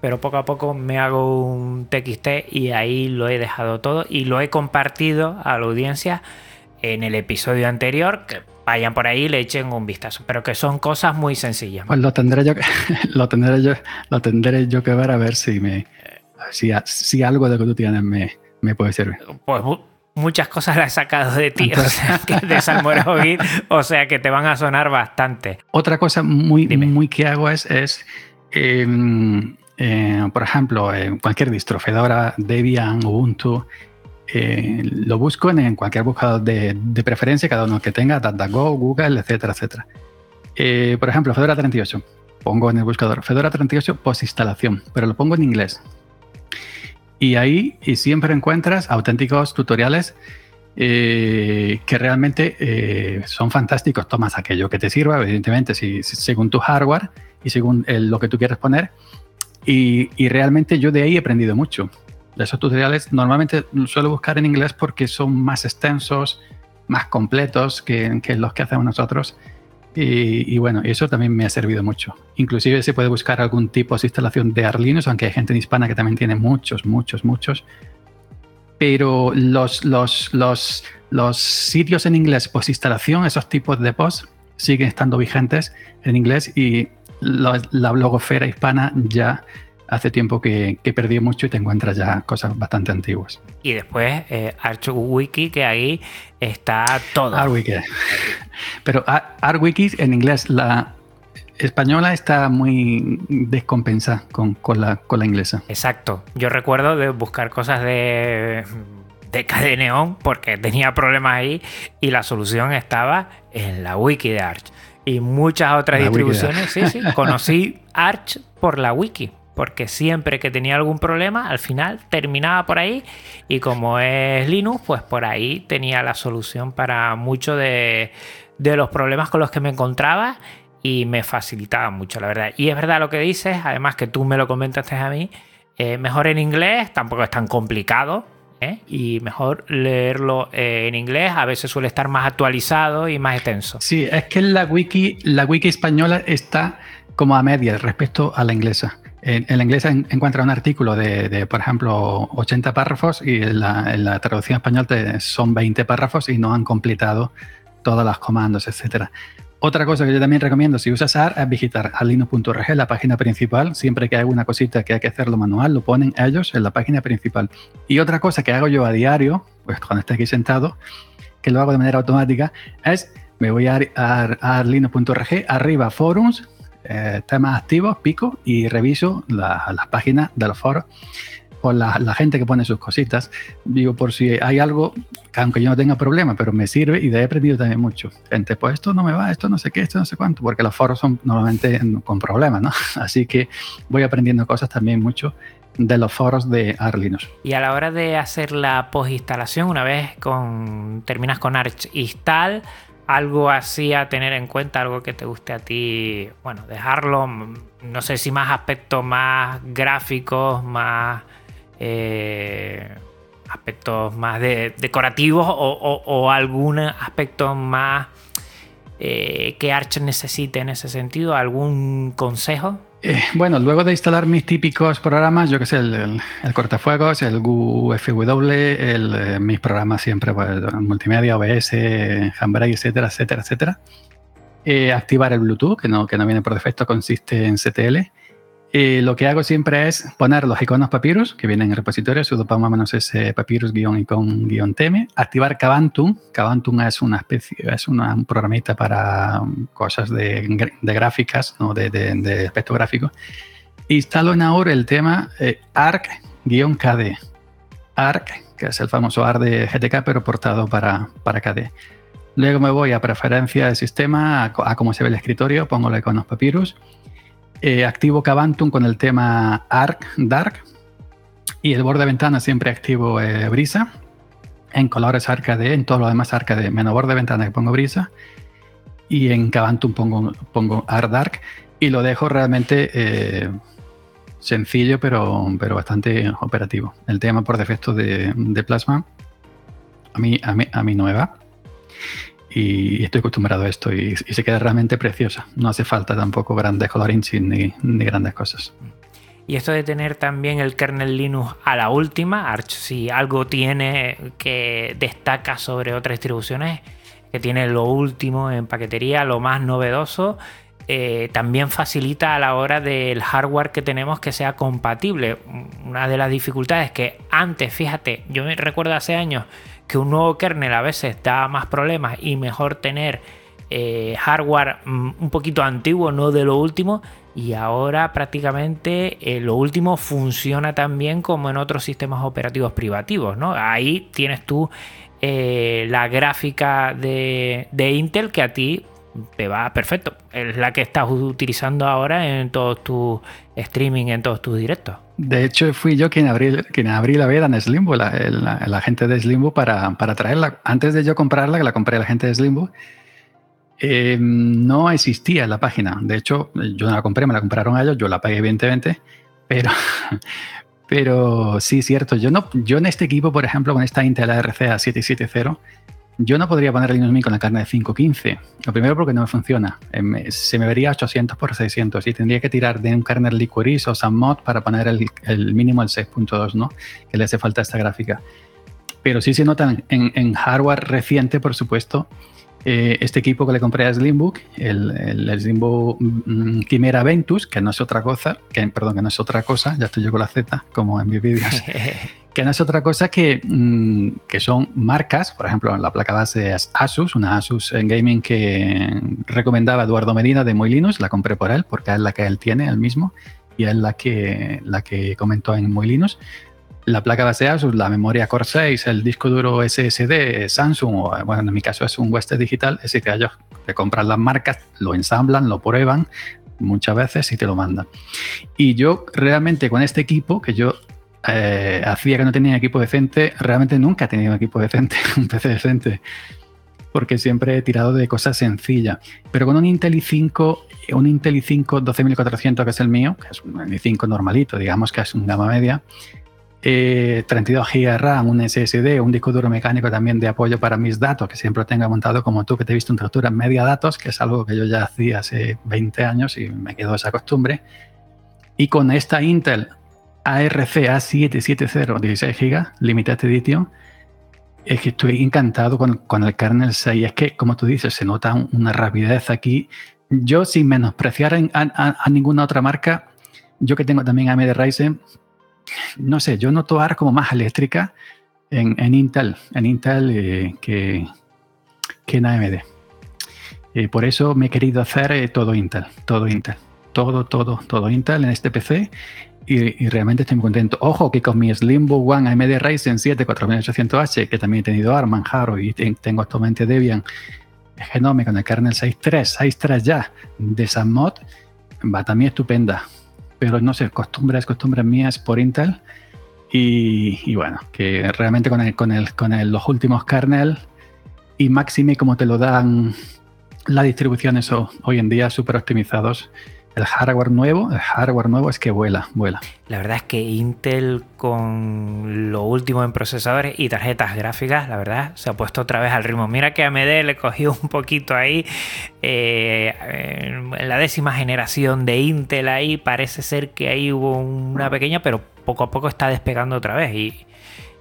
pero poco a poco me hago un TXT y ahí lo he dejado todo y lo he compartido a la audiencia en el episodio anterior, que vayan por ahí y le echen un vistazo, pero que son cosas muy sencillas. Pues lo tendré yo que, lo tendré yo, lo tendré yo que ver a ver si me si, si algo de lo que tú tienes me, me puede servir. Pues muchas cosas las he sacado de ti, o sea, que de o sea, que te van a sonar bastante. Otra cosa muy, muy que hago es, es em, eh, por ejemplo, en cualquier distro, Fedora, Debian, Ubuntu, eh, lo busco en, cualquier buscador de, preferencia, cada uno que tenga, DuckDuckGo, Google, etcétera, etcétera. Eh, por ejemplo, Fedora 38, pongo en el buscador Fedora 38 post instalación, pero lo pongo en inglés y ahí y siempre encuentras auténticos tutoriales eh, que realmente eh, son fantásticos. Tomas aquello que te sirva, evidentemente, si, según tu hardware y según lo que tú quieres poner. Y, realmente yo de ahí he aprendido mucho. De esos tutoriales normalmente suelo buscar en inglés porque son más extensos, más completos que, que los que hacemos nosotros. Y, bueno, eso también me ha servido mucho. Inclusive se puede buscar algún tipo de instalación de Arlinux, aunque hay gente en hispana que también tiene muchos, muchos, muchos. Pero los, los, los, los sitios en inglés post instalación, esos tipos de post, siguen estando vigentes en inglés y la blogosfera hispana ya hace tiempo que, que perdí mucho y te encuentras ya cosas bastante antiguas. Y después eh, ArchWiki, que ahí está todo. ArchWiki. Pero ArchWiki en inglés, la, española está muy descompensada con, la, con la inglesa. Exacto. Yo recuerdo de buscar cosas de de porque tenía problemas ahí y la solución estaba en la wiki de Arch. Y muchas otras distribuciones, sí, sí, conocí Arch por la wiki, porque siempre que tenía algún problema, al final terminaba por ahí y como es Linux, pues por ahí tenía la solución para muchos de, los problemas con los que me encontraba y me facilitaba mucho, la verdad. Y es verdad lo que dices, además que tú me lo comentaste a mí, eh, mejor en inglés, tampoco es tan complicado, ¿eh? y mejor leerlo eh, en inglés, a veces suele estar más actualizado y más extenso. Sí, es que la wiki, la wiki española está como a media respecto a la inglesa. En, la inglesa encuentra un artículo de, por ejemplo, 80 párrafos y en la, traducción española son 20 párrafos y no han completado todas las comandos, etcétera. Otra cosa que yo también recomiendo, si usas AR, es visitar alino.org, la página principal. Siempre que hay una cosita que hay que hacerlo manual, lo ponen ellos en la página principal. Y otra cosa que hago yo a diario, pues cuando estoy aquí sentado, que lo hago de manera automática, es me voy a, arriba forums, eh, temas activos, pico, y reviso las páginas de los foros por la, gente que pone sus cositas. Digo, por si hay algo, que aunque yo no tenga problema, pero me sirve y de ahí he aprendido también mucho. Gente, pues esto no me va, esto no sé qué, esto no sé cuánto, porque los foros son normalmente con problemas, ¿no? Así que voy aprendiendo cosas también mucho de los foros de Arlinux. Y a la hora de hacer la post-instalación, una vez con, terminas con Arch install, algo así a tener en cuenta, algo que te guste a ti, bueno, dejarlo, no sé si más aspectos más gráficos, más eh, aspectos más decorativos o, algún aspecto más eh, que Arch necesite en ese sentido? ¿Algún consejo? Eh, bueno, luego de instalar mis típicos programas, yo que sé, el, el, cortafuegos, el GUFW, el, mis programas siempre, pues, multimedia, OBS, Handbrake, etcétera, etcétera, etcétera. activar el Bluetooth, que no, que no viene por defecto, consiste en CTL y lo que hago siempre es poner los iconos Papyrus, que vienen en el repositorio, sudo más menos ese papyrus-icon-tm, activar Cabantum. Cabantum es una especie, es una, un programita para cosas de, de gráficas, ¿no? de, de, aspecto gráfico. Instalo en ahora el tema eh, ARC-KD. ARC, que es el famoso ARC de GTK, pero portado para, para KD. Luego me voy a preferencia del sistema, a, a cómo se ve el escritorio, pongo los iconos Papyrus eh, activo Cabantum con el tema Arc Dark y el borde de ventana siempre activo eh, Brisa. En colores Arcade, en todo lo demás Arcade, menos borde de ventana que pongo Brisa. Y en Cabantum pongo, pongo Arc Dark y lo dejo realmente eh, sencillo, pero, pero bastante operativo. El tema por defecto de, Plasma a mí, a mí, a mí no me y estoy acostumbrado a esto y, se queda realmente preciosa. No hace falta tampoco grandes colorings ni, ni grandes cosas. Y esto de tener también el kernel Linux a la última, Arch si algo tiene que destaca sobre otras distribuciones, que tiene lo último en paquetería, lo más novedoso, eh, también facilita a la hora del hardware que tenemos que sea compatible. Una de las dificultades que antes, fíjate, yo me recuerdo hace años, que un nuevo kernel a veces da más problemas y mejor tener eh, hardware mm, un poquito antiguo, no de lo último. Y ahora prácticamente eh, lo último funciona también como en otros sistemas operativos privativos. ¿no? Ahí tienes tú eh, la gráfica de, de Intel que a ti te va perfecto. Es la que estás utilizando ahora en todos tus streaming, en todos tus directos. De hecho, fui yo quien abrí, quien abrí la veda en Slimbo, la, la, gente de Slimbo, para, para, traerla. Antes de yo comprarla, que la compré a la gente de Slimbo, eh, no existía la página. De hecho, yo no la compré, me la compraron ellos, yo la pagué evidentemente, pero, pero sí, cierto. Yo, no, yo en este equipo, por ejemplo, con esta Intel RCA 770, yo no podría poner Linux Mint con la carne de 515. Lo primero porque no me funciona. Em, se me vería 800 por 600 y tendría que tirar de un kernel Liquoris o SunMod para poner el, mínimo el 6.2, ¿no? Que le hace falta esta gráfica. Pero sí se notan en hardware reciente, por supuesto, eh, este equipo que le compré a Slimbook, el, el, Slimbook mm, Quimera Ventus, que no es otra cosa, que, perdón, que no es otra cosa, ya estoy yo con la Z, como en mis vídeos, que no es otra cosa que, mm, que son marcas, por ejemplo, la placa base es Asus, una Asus en gaming que recomendaba Eduardo Medina de Muy Linux, la compré por él porque es la que él tiene, el mismo, y es la que, la que comentó en Muy Linux. La placa base Asus, la memoria Core 6, el disco duro SSD, Samsung, o bueno, en mi caso es un Western Digital, es decir, que ellos te compran las marcas, lo ensamblan, lo prueban muchas veces y te lo mandan. Y yo realmente con este equipo, que yo eh, hacía que no tenía equipo decente, realmente nunca he tenido un equipo decente, un PC decente, porque siempre he tirado de cosas sencillas. Pero con un Intel i5, un Intel i5 12400, que es el mío, que es un i5 normalito, digamos que es un gama media, 32 GB RAM, un SSD, un disco duro mecánico también de apoyo para mis datos, que siempre tenga montado como tú, que te he visto en estructura en media datos, que es algo que yo ya hacía hace 20 años y me quedó esa costumbre. Y con esta Intel ARC A770 16 GB, Limited Edition, es que estoy encantado con, con, el kernel 6. Es que, como tú dices, se nota una rapidez aquí. Yo, sin menospreciar a, ninguna otra marca, yo que tengo también AMD Ryzen, no sé, yo noto ahora como más eléctrica en, Intel, en Intel eh, que, que, en AMD. Eh, por eso me he querido hacer eh, todo Intel, todo Intel, todo, todo, todo Intel en este PC y, realmente estoy muy contento. Ojo que con mi Slimbook One AMD Ryzen 7 4800H, que también he tenido ARM, Manjaro y tengo actualmente Debian Genome con el kernel 6.3, 6.3 ya de SAMOD, va también estupenda pero no sé, costumbres, costumbres mías por Intel. Y, bueno, que realmente con, el, con, el, con los últimos kernel y Maxime como te lo dan las distribuciones hoy en día súper optimizados, el hardware nuevo, el hardware nuevo es que vuela, vuela. La verdad es que Intel con lo último en procesadores y tarjetas gráficas, la verdad, se ha puesto otra vez al ritmo. Mira que AMD le cogió un poquito ahí eh, en la décima generación de Intel ahí, parece ser que ahí hubo una pequeña, pero poco a poco está despegando otra vez y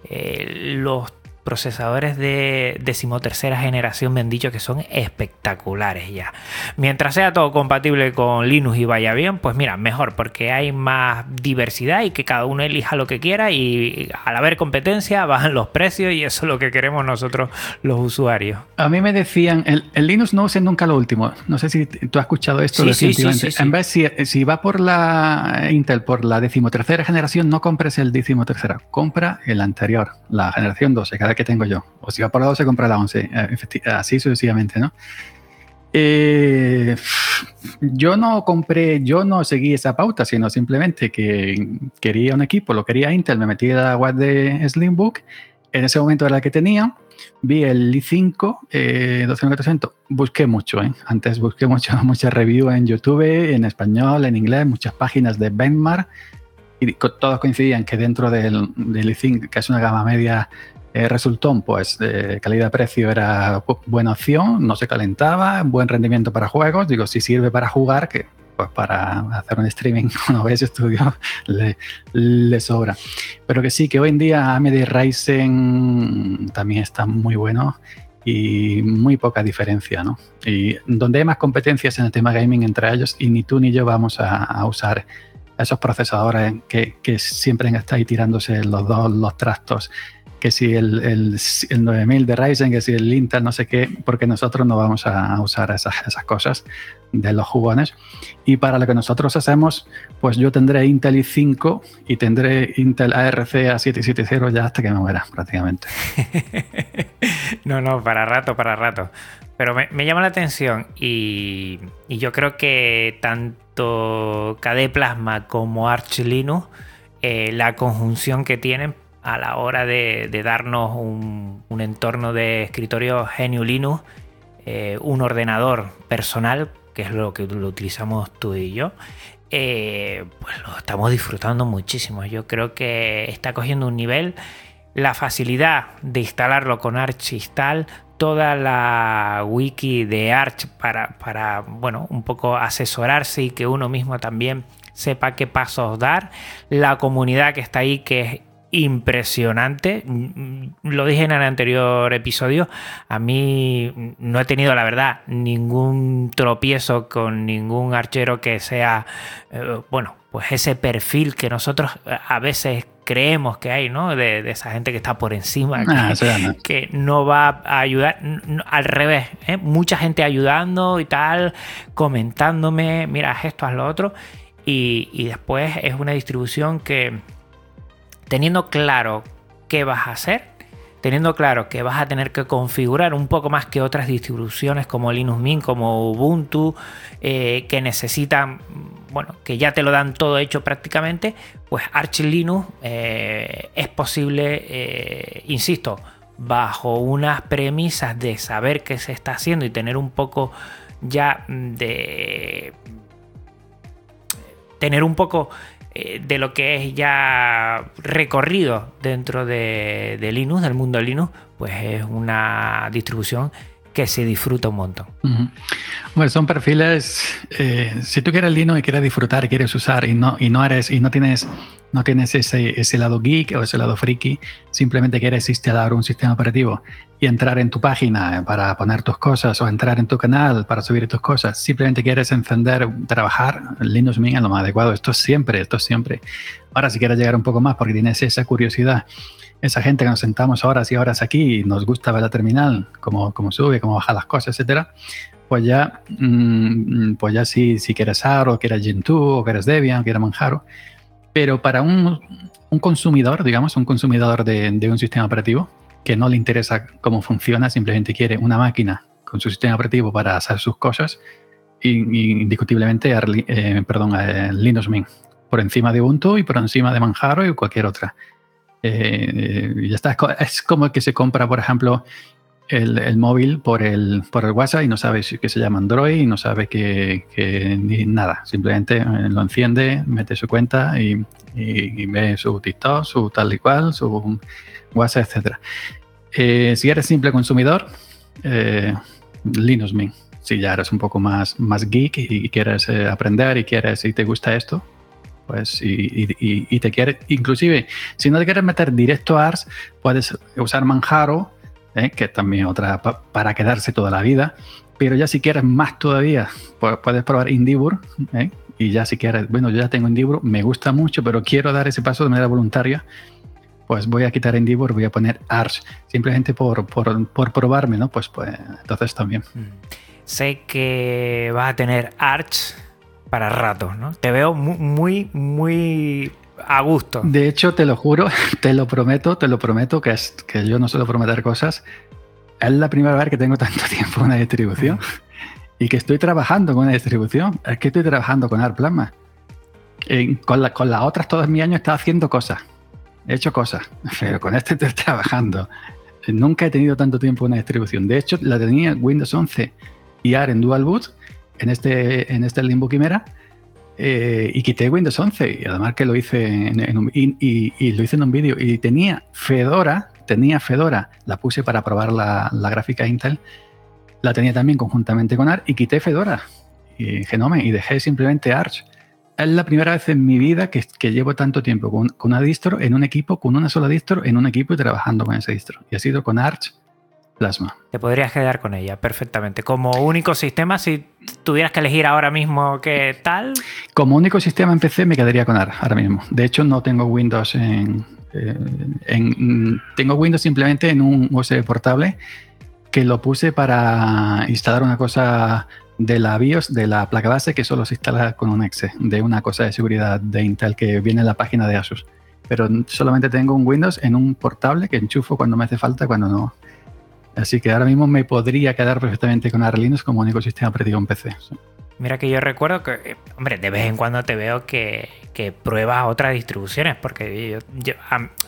eh, los procesadores de decimotercera generación me han dicho que son espectaculares ya. Mientras sea todo compatible con Linux y vaya bien, pues mira, mejor porque hay más diversidad y que cada uno elija lo que quiera y al haber competencia bajan los precios y eso es lo que queremos nosotros los usuarios. A mí me decían, el, Linux no usen nunca lo último. No sé si tú has escuchado esto recientemente. en vez, si, si va por la Intel, por la decimotercera generación, no compres el decimotercera, compra el anterior, la generación 12, cada que tengo yo. O si va por la 12, compra la 11. Eh, así sucesivamente, ¿no? Eh, yo no compré, yo no seguí esa pauta, sino simplemente que quería un equipo, lo quería Intel, me metí a la web de Slimbook, en ese momento era la que tenía, vi el i5 eh, 12400, busqué mucho, ¿eh? antes busqué mucho, muchas reviews en YouTube, en español, en inglés, muchas páginas de benchmark, y todos coincidían que dentro del, del i5, que es una gama media eh, pues, de calidad-precio era buena opción, no se calentaba, buen rendimiento para juegos. Digo, si sirve para jugar, que pues para hacer un streaming con OBS Studio le, le, sobra. Pero que sí, que hoy en día AMD Ryzen también está muy bueno y muy poca diferencia, ¿no? Y donde hay más competencias en el tema gaming entre ellos, y ni tú ni yo vamos a, usar esos procesadores que, que siempre están ahí tirándose los dos los trastos que si el, el, 9000 de Ryzen, que si el Intel, no sé qué, porque nosotros no vamos a usar esas, esas cosas de los jugones. Y para lo que nosotros hacemos, pues yo tendré Intel i5 y tendré Intel ARC A770 ya hasta que me muera, prácticamente. no, no, para rato, para rato. Pero me, llama la atención y, y, yo creo que tanto KD Plasma como Arch Linux, eh, la conjunción que tienen a la hora de, darnos un, entorno de escritorio Genio Linux, eh, un ordenador personal, que es lo que lo utilizamos tú y yo, eh, pues lo estamos disfrutando muchísimo. Yo creo que está cogiendo un nivel. La facilidad de instalarlo con Arch Install, toda la wiki de Arch para, para, bueno, un poco asesorarse y que uno mismo también sepa qué pasos dar. La comunidad que está ahí, que es impresionante. Lo dije en el anterior episodio, a mí no he tenido, la verdad, ningún tropiezo con ningún archero que sea, eh, bueno, pues ese perfil que nosotros a veces creemos que hay, ¿no? De, esa gente que está por encima, ah, que, no va a ayudar. al revés, ¿eh? mucha gente ayudando y tal, comentándome, mira, esto, haz lo otro. Y, y después es una distribución que, teniendo claro qué vas a hacer, teniendo claro que vas a tener que configurar un poco más que otras distribuciones como Linux Mint, como Ubuntu, eh, que necesitan, bueno, que ya te lo dan todo hecho prácticamente, pues Arch Linux eh, es posible, eh, insisto, bajo unas premisas de saber qué se está haciendo y tener un poco ya de tener un poco eh, de lo que es ya recorrido dentro de, Linux, del mundo de Linux, pues es una distribución que se disfruta un montón. Bueno, son perfiles, eh, si tú quieres Linux y quieres disfrutar, quieres usar y no, y no eres, y no tienes, no tienes ese, ese lado geek o ese lado friki, simplemente quieres instalar un sistema operativo y entrar en tu página para poner tus cosas o entrar en tu canal para subir tus cosas. Simplemente quieres encender, trabajar Linux Mint es lo más adecuado. Esto es siempre, esto es siempre. Ahora, si quieres llegar un poco más porque tienes esa curiosidad, esa gente que nos sentamos horas y horas aquí y nos gusta ver la terminal, cómo, cómo sube, cómo baja las cosas, etcétera, pues ya, mm, pues ya si, si quieres AR o quieres Gentoo o quieres Debian o quieres Manjaro. Pero para un, un consumidor, digamos, un consumidor de, de un sistema operativo, que no le interesa cómo funciona, simplemente quiere una máquina con su sistema operativo para hacer sus cosas, indiscutiblemente eh, perdón, eh, Linux Mint, por encima de Ubuntu y por encima de Manjaro y cualquier otra. Eh, ya está, es como que se compra, por ejemplo, el, móvil por el, por el WhatsApp y no sabe que se llama Android y no sabe que, ni nada. Simplemente lo enciende, mete su cuenta y, y, ve su TikTok, su tal y cual, su WhatsApp, etc. Eh, si eres simple consumidor, eh, Linux Mint. Si ya eres un poco más, más geek y, quieres eh, aprender y quieres y te gusta esto, pues y, te quieres, inclusive, si no te quieres meter directo a ARS, puedes usar Manjaro, que es también otra para quedarse toda la vida. Pero ya si quieres más todavía, puedes probar Indibur, y ya si quieres, bueno, yo ya tengo Indibur, me gusta mucho, pero quiero dar ese paso de manera voluntaria pues voy a quitar Endeavor, voy a poner Arch, simplemente por, por, probarme, ¿no? Pues, pues entonces también. Mm. Sé que vas a tener Arch para rato, ¿no? Te veo muy, muy, a gusto. De hecho, te lo juro, te lo prometo, te lo prometo, que, es, que yo no suelo prometer cosas. Es la primera vez que tengo tanto tiempo en una distribución y que estoy trabajando con una distribución. Es que estoy trabajando con Arch Plasma. con, la, con las otras todos mis años estaba haciendo cosas he hecho cosas, pero con este estoy trabajando. Nunca he tenido tanto tiempo en una distribución. De hecho, la tenía Windows 11 y AR en Dual Boot, en este, en este Limbo Quimera, eh, y quité Windows 11. Y además que lo hice en, un, y, lo hice en un vídeo. Y tenía Fedora, tenía Fedora, la puse para probar la, la gráfica Intel. La tenía también conjuntamente con AR y quité Fedora y Genome y dejé simplemente Arch es la primera vez en mi vida que, llevo tanto tiempo con, con, una distro en un equipo, con una sola distro en un equipo y trabajando con ese distro. Y ha sido con Arch Plasma. Te podrías quedar con ella perfectamente. Como único sistema, si tuvieras que elegir ahora mismo qué tal. Como único sistema en PC me quedaría con Arch ahora mismo. De hecho, no tengo Windows en, eh, en tengo Windows simplemente en un USB portable que lo puse para instalar una cosa de la BIOS de la placa base que solo se instala con un exe, de una cosa de seguridad de Intel que viene en la página de Asus. Pero solamente tengo un Windows en un portable que enchufo cuando me hace falta, cuando no. Así que ahora mismo me podría quedar perfectamente con Linux como único sistema operativo en PC. Mira que yo recuerdo que, eh, hombre, de vez en cuando te veo que, que pruebas otras distribuciones, porque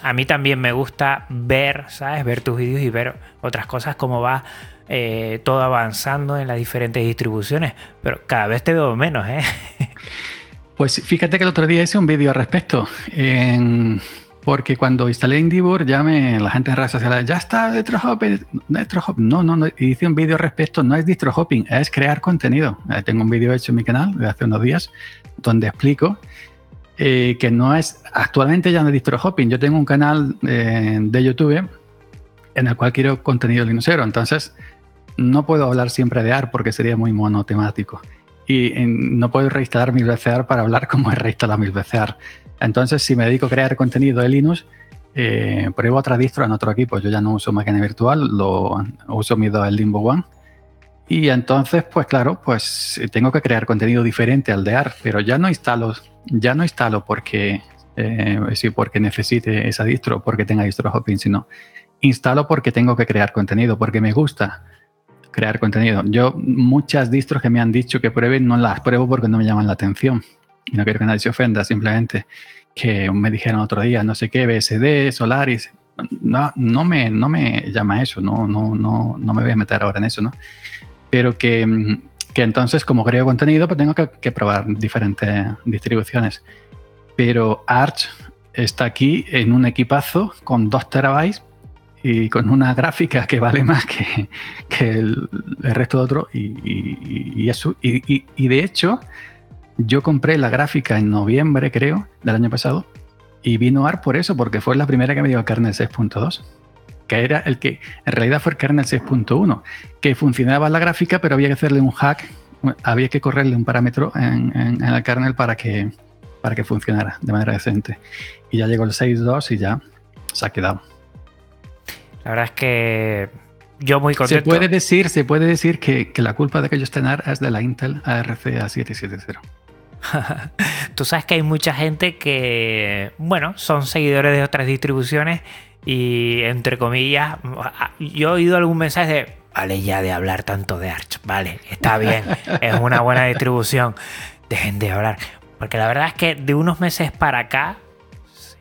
a, mí también me gusta ver, ¿sabes? Ver tus vídeos y ver otras cosas, cómo va eh, todo avanzando en las diferentes distribuciones, pero cada vez te veo menos, ¿eh? Pues fíjate que el otro día hice un vídeo al respecto. Porque cuando instalé Indivor, ya me, la gente en redes sociales, ya está distro hopping. No, no, no, hice un vídeo respecto. No es distro hopping, es crear contenido. Eh, tengo un vídeo hecho en mi canal de hace unos días donde explico eh, que no es, actualmente ya no es distro hopping. Yo tengo un canal de YouTube en el cual quiero contenido linuxero. Entonces, no puedo hablar siempre de AR porque sería muy monotemático. y no puedo reinstalar mi VCR para hablar como he reinstalado mi VCR. Entonces, si me dedico a crear contenido de Linux, eh, pruebo otra distro en otro equipo. Yo ya no uso máquina virtual, lo uso mi el Limbo One. Y entonces, pues claro, pues tengo que crear contenido diferente al de ARC, pero ya no instalo, ya no instalo porque, eh, sí, porque necesite esa distro, porque tenga distro hopping, sino instalo porque tengo que crear contenido, porque me gusta crear contenido. Yo muchas distros que me han dicho que pruebe no las pruebo porque no me llaman la atención. No quiero que nadie se ofenda, simplemente que me dijeron otro día, no sé qué, BSD, Solaris. No, no, me, no me llama eso, no, no, no, no me voy a meter ahora en eso, ¿no? Pero que, que entonces, como creo contenido, pues tengo que, probar diferentes distribuciones. Pero Arch está aquí en un equipazo con 2 terabytes y con una gráfica que vale más que, que el, resto de otro. Y, y, eso, y, y, de hecho, yo compré la gráfica en noviembre, creo, del año pasado, y vino AR por eso, porque fue la primera que me dio el kernel 6.2, que era el que en realidad fue el kernel 6.1, que funcionaba la gráfica, pero había que hacerle un hack, había que correrle un parámetro en, en, en el kernel para que, para que funcionara de manera decente. Y ya llegó el 6.2 y ya se ha quedado. La verdad es que yo muy contento. Se puede decir, se puede decir que, que la culpa de que yo esté en AR es de la Intel ARC A770. Tú sabes que hay mucha gente que, bueno, son seguidores de otras distribuciones y, entre comillas, yo he oído algún mensaje de, vale ya de hablar tanto de Arch, vale, está bien, es una buena distribución, dejen de hablar. Porque la verdad es que de unos meses para acá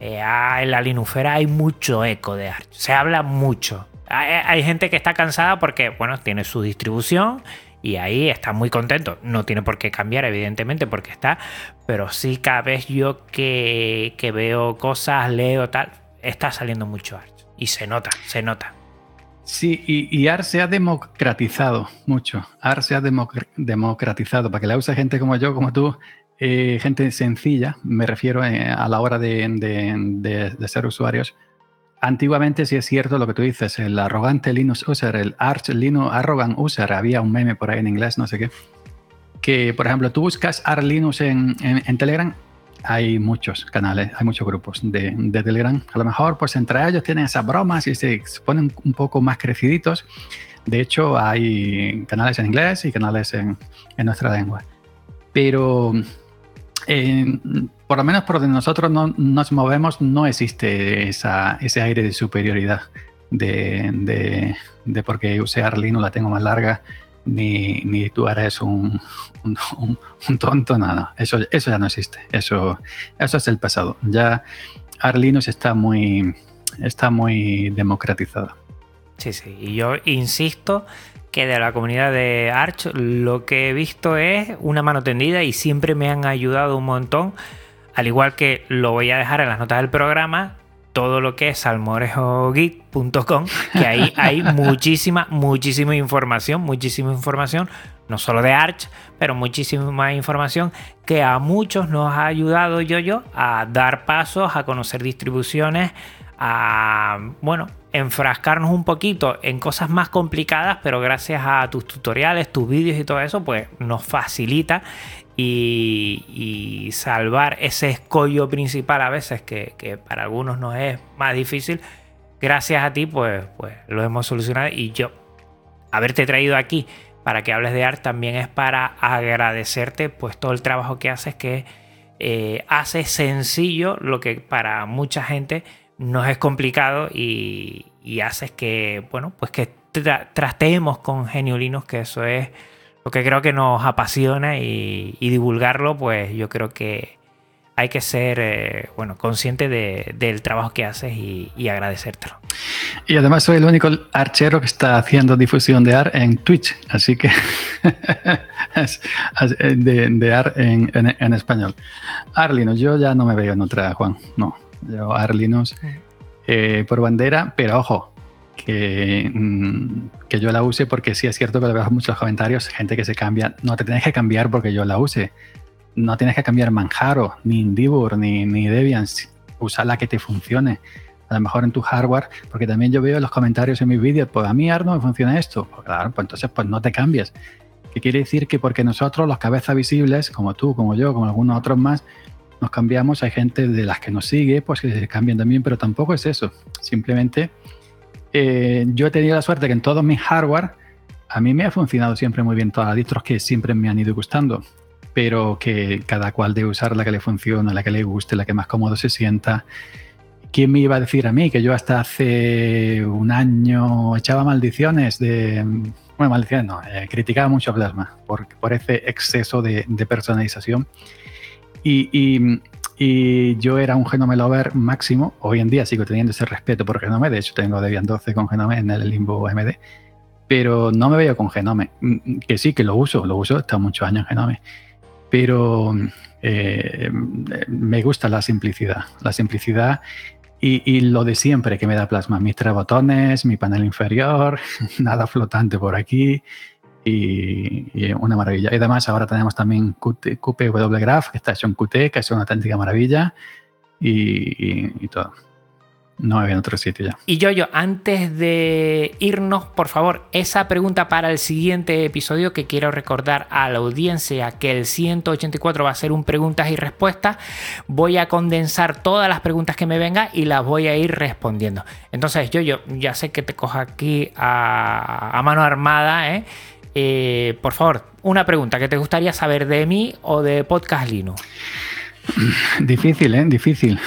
en la Linufera hay mucho eco de Arch. Se habla mucho. Hay, gente que está cansada porque, bueno, tiene su distribución y ahí está muy contento. No tiene por qué cambiar, evidentemente, porque está. Pero sí, cada vez yo que, veo cosas, leo tal, está saliendo mucho Arch. Y se nota, se nota. Sí, y, y se ha democratizado mucho. AR se ha democratizado para que la use gente como yo, como tú, eh, gente sencilla, me refiero eh, a la hora de, ser usuarios. Antiguamente, si es cierto lo que tú dices, el arrogante Linux user, el Arch Linux arrogant user, había un meme por ahí en inglés, no sé qué, que por ejemplo tú buscas Arch Linux en, Telegram, hay muchos canales, hay muchos grupos de, Telegram. A lo mejor, pues entre ellos tienen esas bromas y se ponen un poco más creciditos. De hecho, hay canales en inglés y canales en, en nuestra lengua. Pero por lo menos por donde nosotros no, nos movemos, no existe ese aire de superioridad de, de, de porque use Arlino la tengo más larga, ni, ni tú eres un, un, tonto, nada. Eso, eso ya no existe. Eso, eso es el pasado. Ya Arlinux está muy, está muy democratizado. Sí, sí. Y yo insisto que de la comunidad de Arch lo que he visto es una mano tendida y siempre me han ayudado un montón. Al igual que lo voy a dejar en las notas del programa, todo lo que es salmorejogit.com, que ahí hay muchísima, muchísima información, muchísima información, no solo de Arch, pero muchísima información que a muchos nos ha ayudado yo yo a dar pasos, a conocer distribuciones, a, bueno, enfrascarnos un poquito en cosas más complicadas, pero gracias a tus tutoriales, tus vídeos y todo eso, pues nos facilita y, salvar ese escollo principal a veces que, para algunos nos es más difícil. Gracias a ti, pues, pues lo hemos solucionado y yo haberte traído aquí para que hables de arte también es para agradecerte pues todo el trabajo que haces que eh, hace sencillo lo que para mucha gente nos es complicado y, haces que, bueno, pues que trasteemos con geniolinos, que eso es lo que creo que nos apasiona y, divulgarlo, pues yo creo que hay que ser, eh, bueno, consciente del trabajo que haces y, agradecértelo. Y además soy el único archero que está haciendo difusión de AR en Twitch, así que de, de AR en, en, español. Arlino, yo ya no me veo en otra, Juan, no yo Arlinux eh, por bandera, pero ojo, que, mm, que, yo la use porque sí es cierto que veo muchos comentarios, gente que se cambia, no te tienes que cambiar porque yo la use, no tienes que cambiar Manjaro, ni Indivor, ni, ni Debian, usa la que te funcione. A lo mejor en tu hardware, porque también yo veo los comentarios en mis vídeos, pues a mí Arno me funciona esto. Pues claro, pues entonces pues no te cambies. que quiere decir que porque nosotros, los cabezas visibles, como tú, como yo, como algunos otros más, nos cambiamos, hay gente de las que nos sigue, pues que se cambian también, pero tampoco es eso. Simplemente eh, yo he tenido la suerte que en todos mis hardware a mí me ha funcionado siempre muy bien todas las distros que siempre me han ido gustando, pero que cada cual debe usar la que le funciona, la que le guste, la que más cómodo se sienta. ¿Quién me iba a decir a mí que yo hasta hace un año echaba maldiciones de... Bueno, maldiciones no, eh, criticaba mucho a Plasma por, por ese exceso de, personalización. Y, y, yo era un Genome Lover máximo. Hoy en día sigo teniendo ese respeto por Genome. De hecho, tengo Debian 12 con Genome en el Limbo MD pero no me veo con Genome. Mm, mm, que sí, que lo uso, lo uso, he estado muchos años en Genome, pero eh, me gusta la simplicidad, la simplicidad y, lo de siempre que me da Plasma, mis tres botones, mi panel inferior, nada flotante por aquí y, una maravilla. Y además ahora tenemos también QPW Graph, que está hecho en Qt, que es una auténtica maravilla y todo. No había en otro sitio ya. Y yo, yo, antes de irnos, por favor, esa pregunta para el siguiente episodio que quiero recordar a la audiencia que el 184 va a ser un preguntas y respuestas. Voy a condensar todas las preguntas que me vengan y las voy a ir respondiendo. Entonces, yo, yo, ya sé que te cojo aquí a, mano armada, ¿eh? ¿Eh? por favor, una pregunta que te gustaría saber de mí o de Podcast Linux. Difícil, ¿eh? Difícil.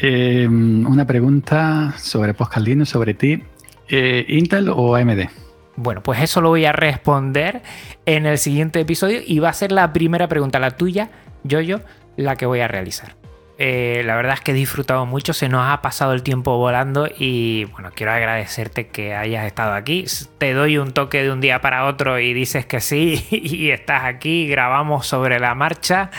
Em, una pregunta sobre Postcaldino, sobre ti. Eh, ¿Intel o AMD? Bueno, pues eso lo voy a responder en el siguiente episodio y va a ser la primera pregunta, la tuya, yo, yo, la que voy a realizar. Eh, la verdad es que he disfrutado mucho, se nos ha pasado el tiempo volando y bueno, quiero agradecerte que hayas estado aquí. Te doy un toque de un día para otro y dices que sí y estás aquí, grabamos sobre la marcha.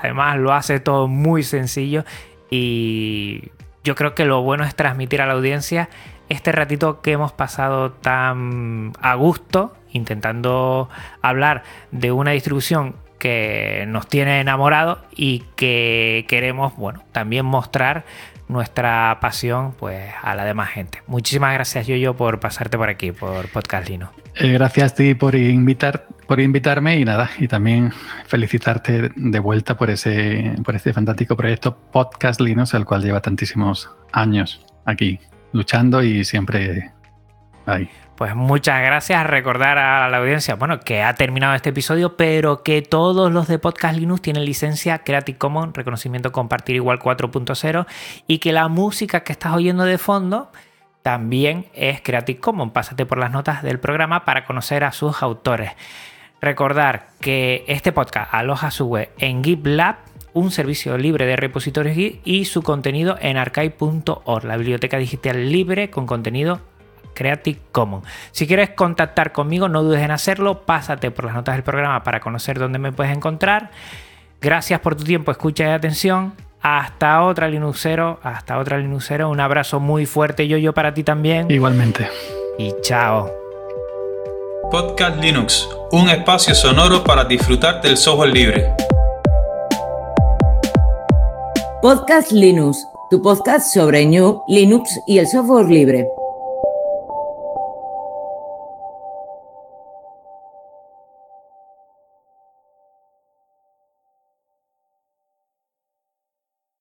Además lo hace todo muy sencillo y yo creo que lo bueno es transmitir a la audiencia este ratito que hemos pasado tan a gusto intentando hablar de una distribución que nos tiene enamorado y que queremos, bueno, también mostrar nuestra pasión pues a la demás gente. Muchísimas gracias Yoyo por pasarte por aquí, por Podcast Lino. Eh, gracias a ti por invitar, por invitarme y nada, y también felicitarte de vuelta por ese, por este fantástico proyecto Podcast Linux, el cual lleva tantísimos años aquí luchando y siempre ahí. Pues muchas gracias. Recordar a la audiencia, bueno, que ha terminado este episodio, pero que todos los de Podcast Linux tienen licencia Creative Commons, reconocimiento compartir igual 4.0, y que la música que estás oyendo de fondo también es Creative Commons. Pásate por las notas del programa para conocer a sus autores. Recordar que este podcast aloja su web en GitLab, un servicio libre de repositorios Git y su contenido en archive.org, la biblioteca digital libre con contenido Creative Commons. Si quieres contactar conmigo, no dudes en hacerlo. Pásate por las notas del programa para conocer dónde me puedes encontrar. Gracias por tu tiempo, escucha y atención. Hasta otra Linuxero, hasta otra Linuxero. Un abrazo muy fuerte, yo, yo para ti también. Igualmente. Y chao. Podcast Linux, un espacio sonoro para disfrutar del software libre. Podcast Linux, tu podcast sobre New, Linux y el software libre.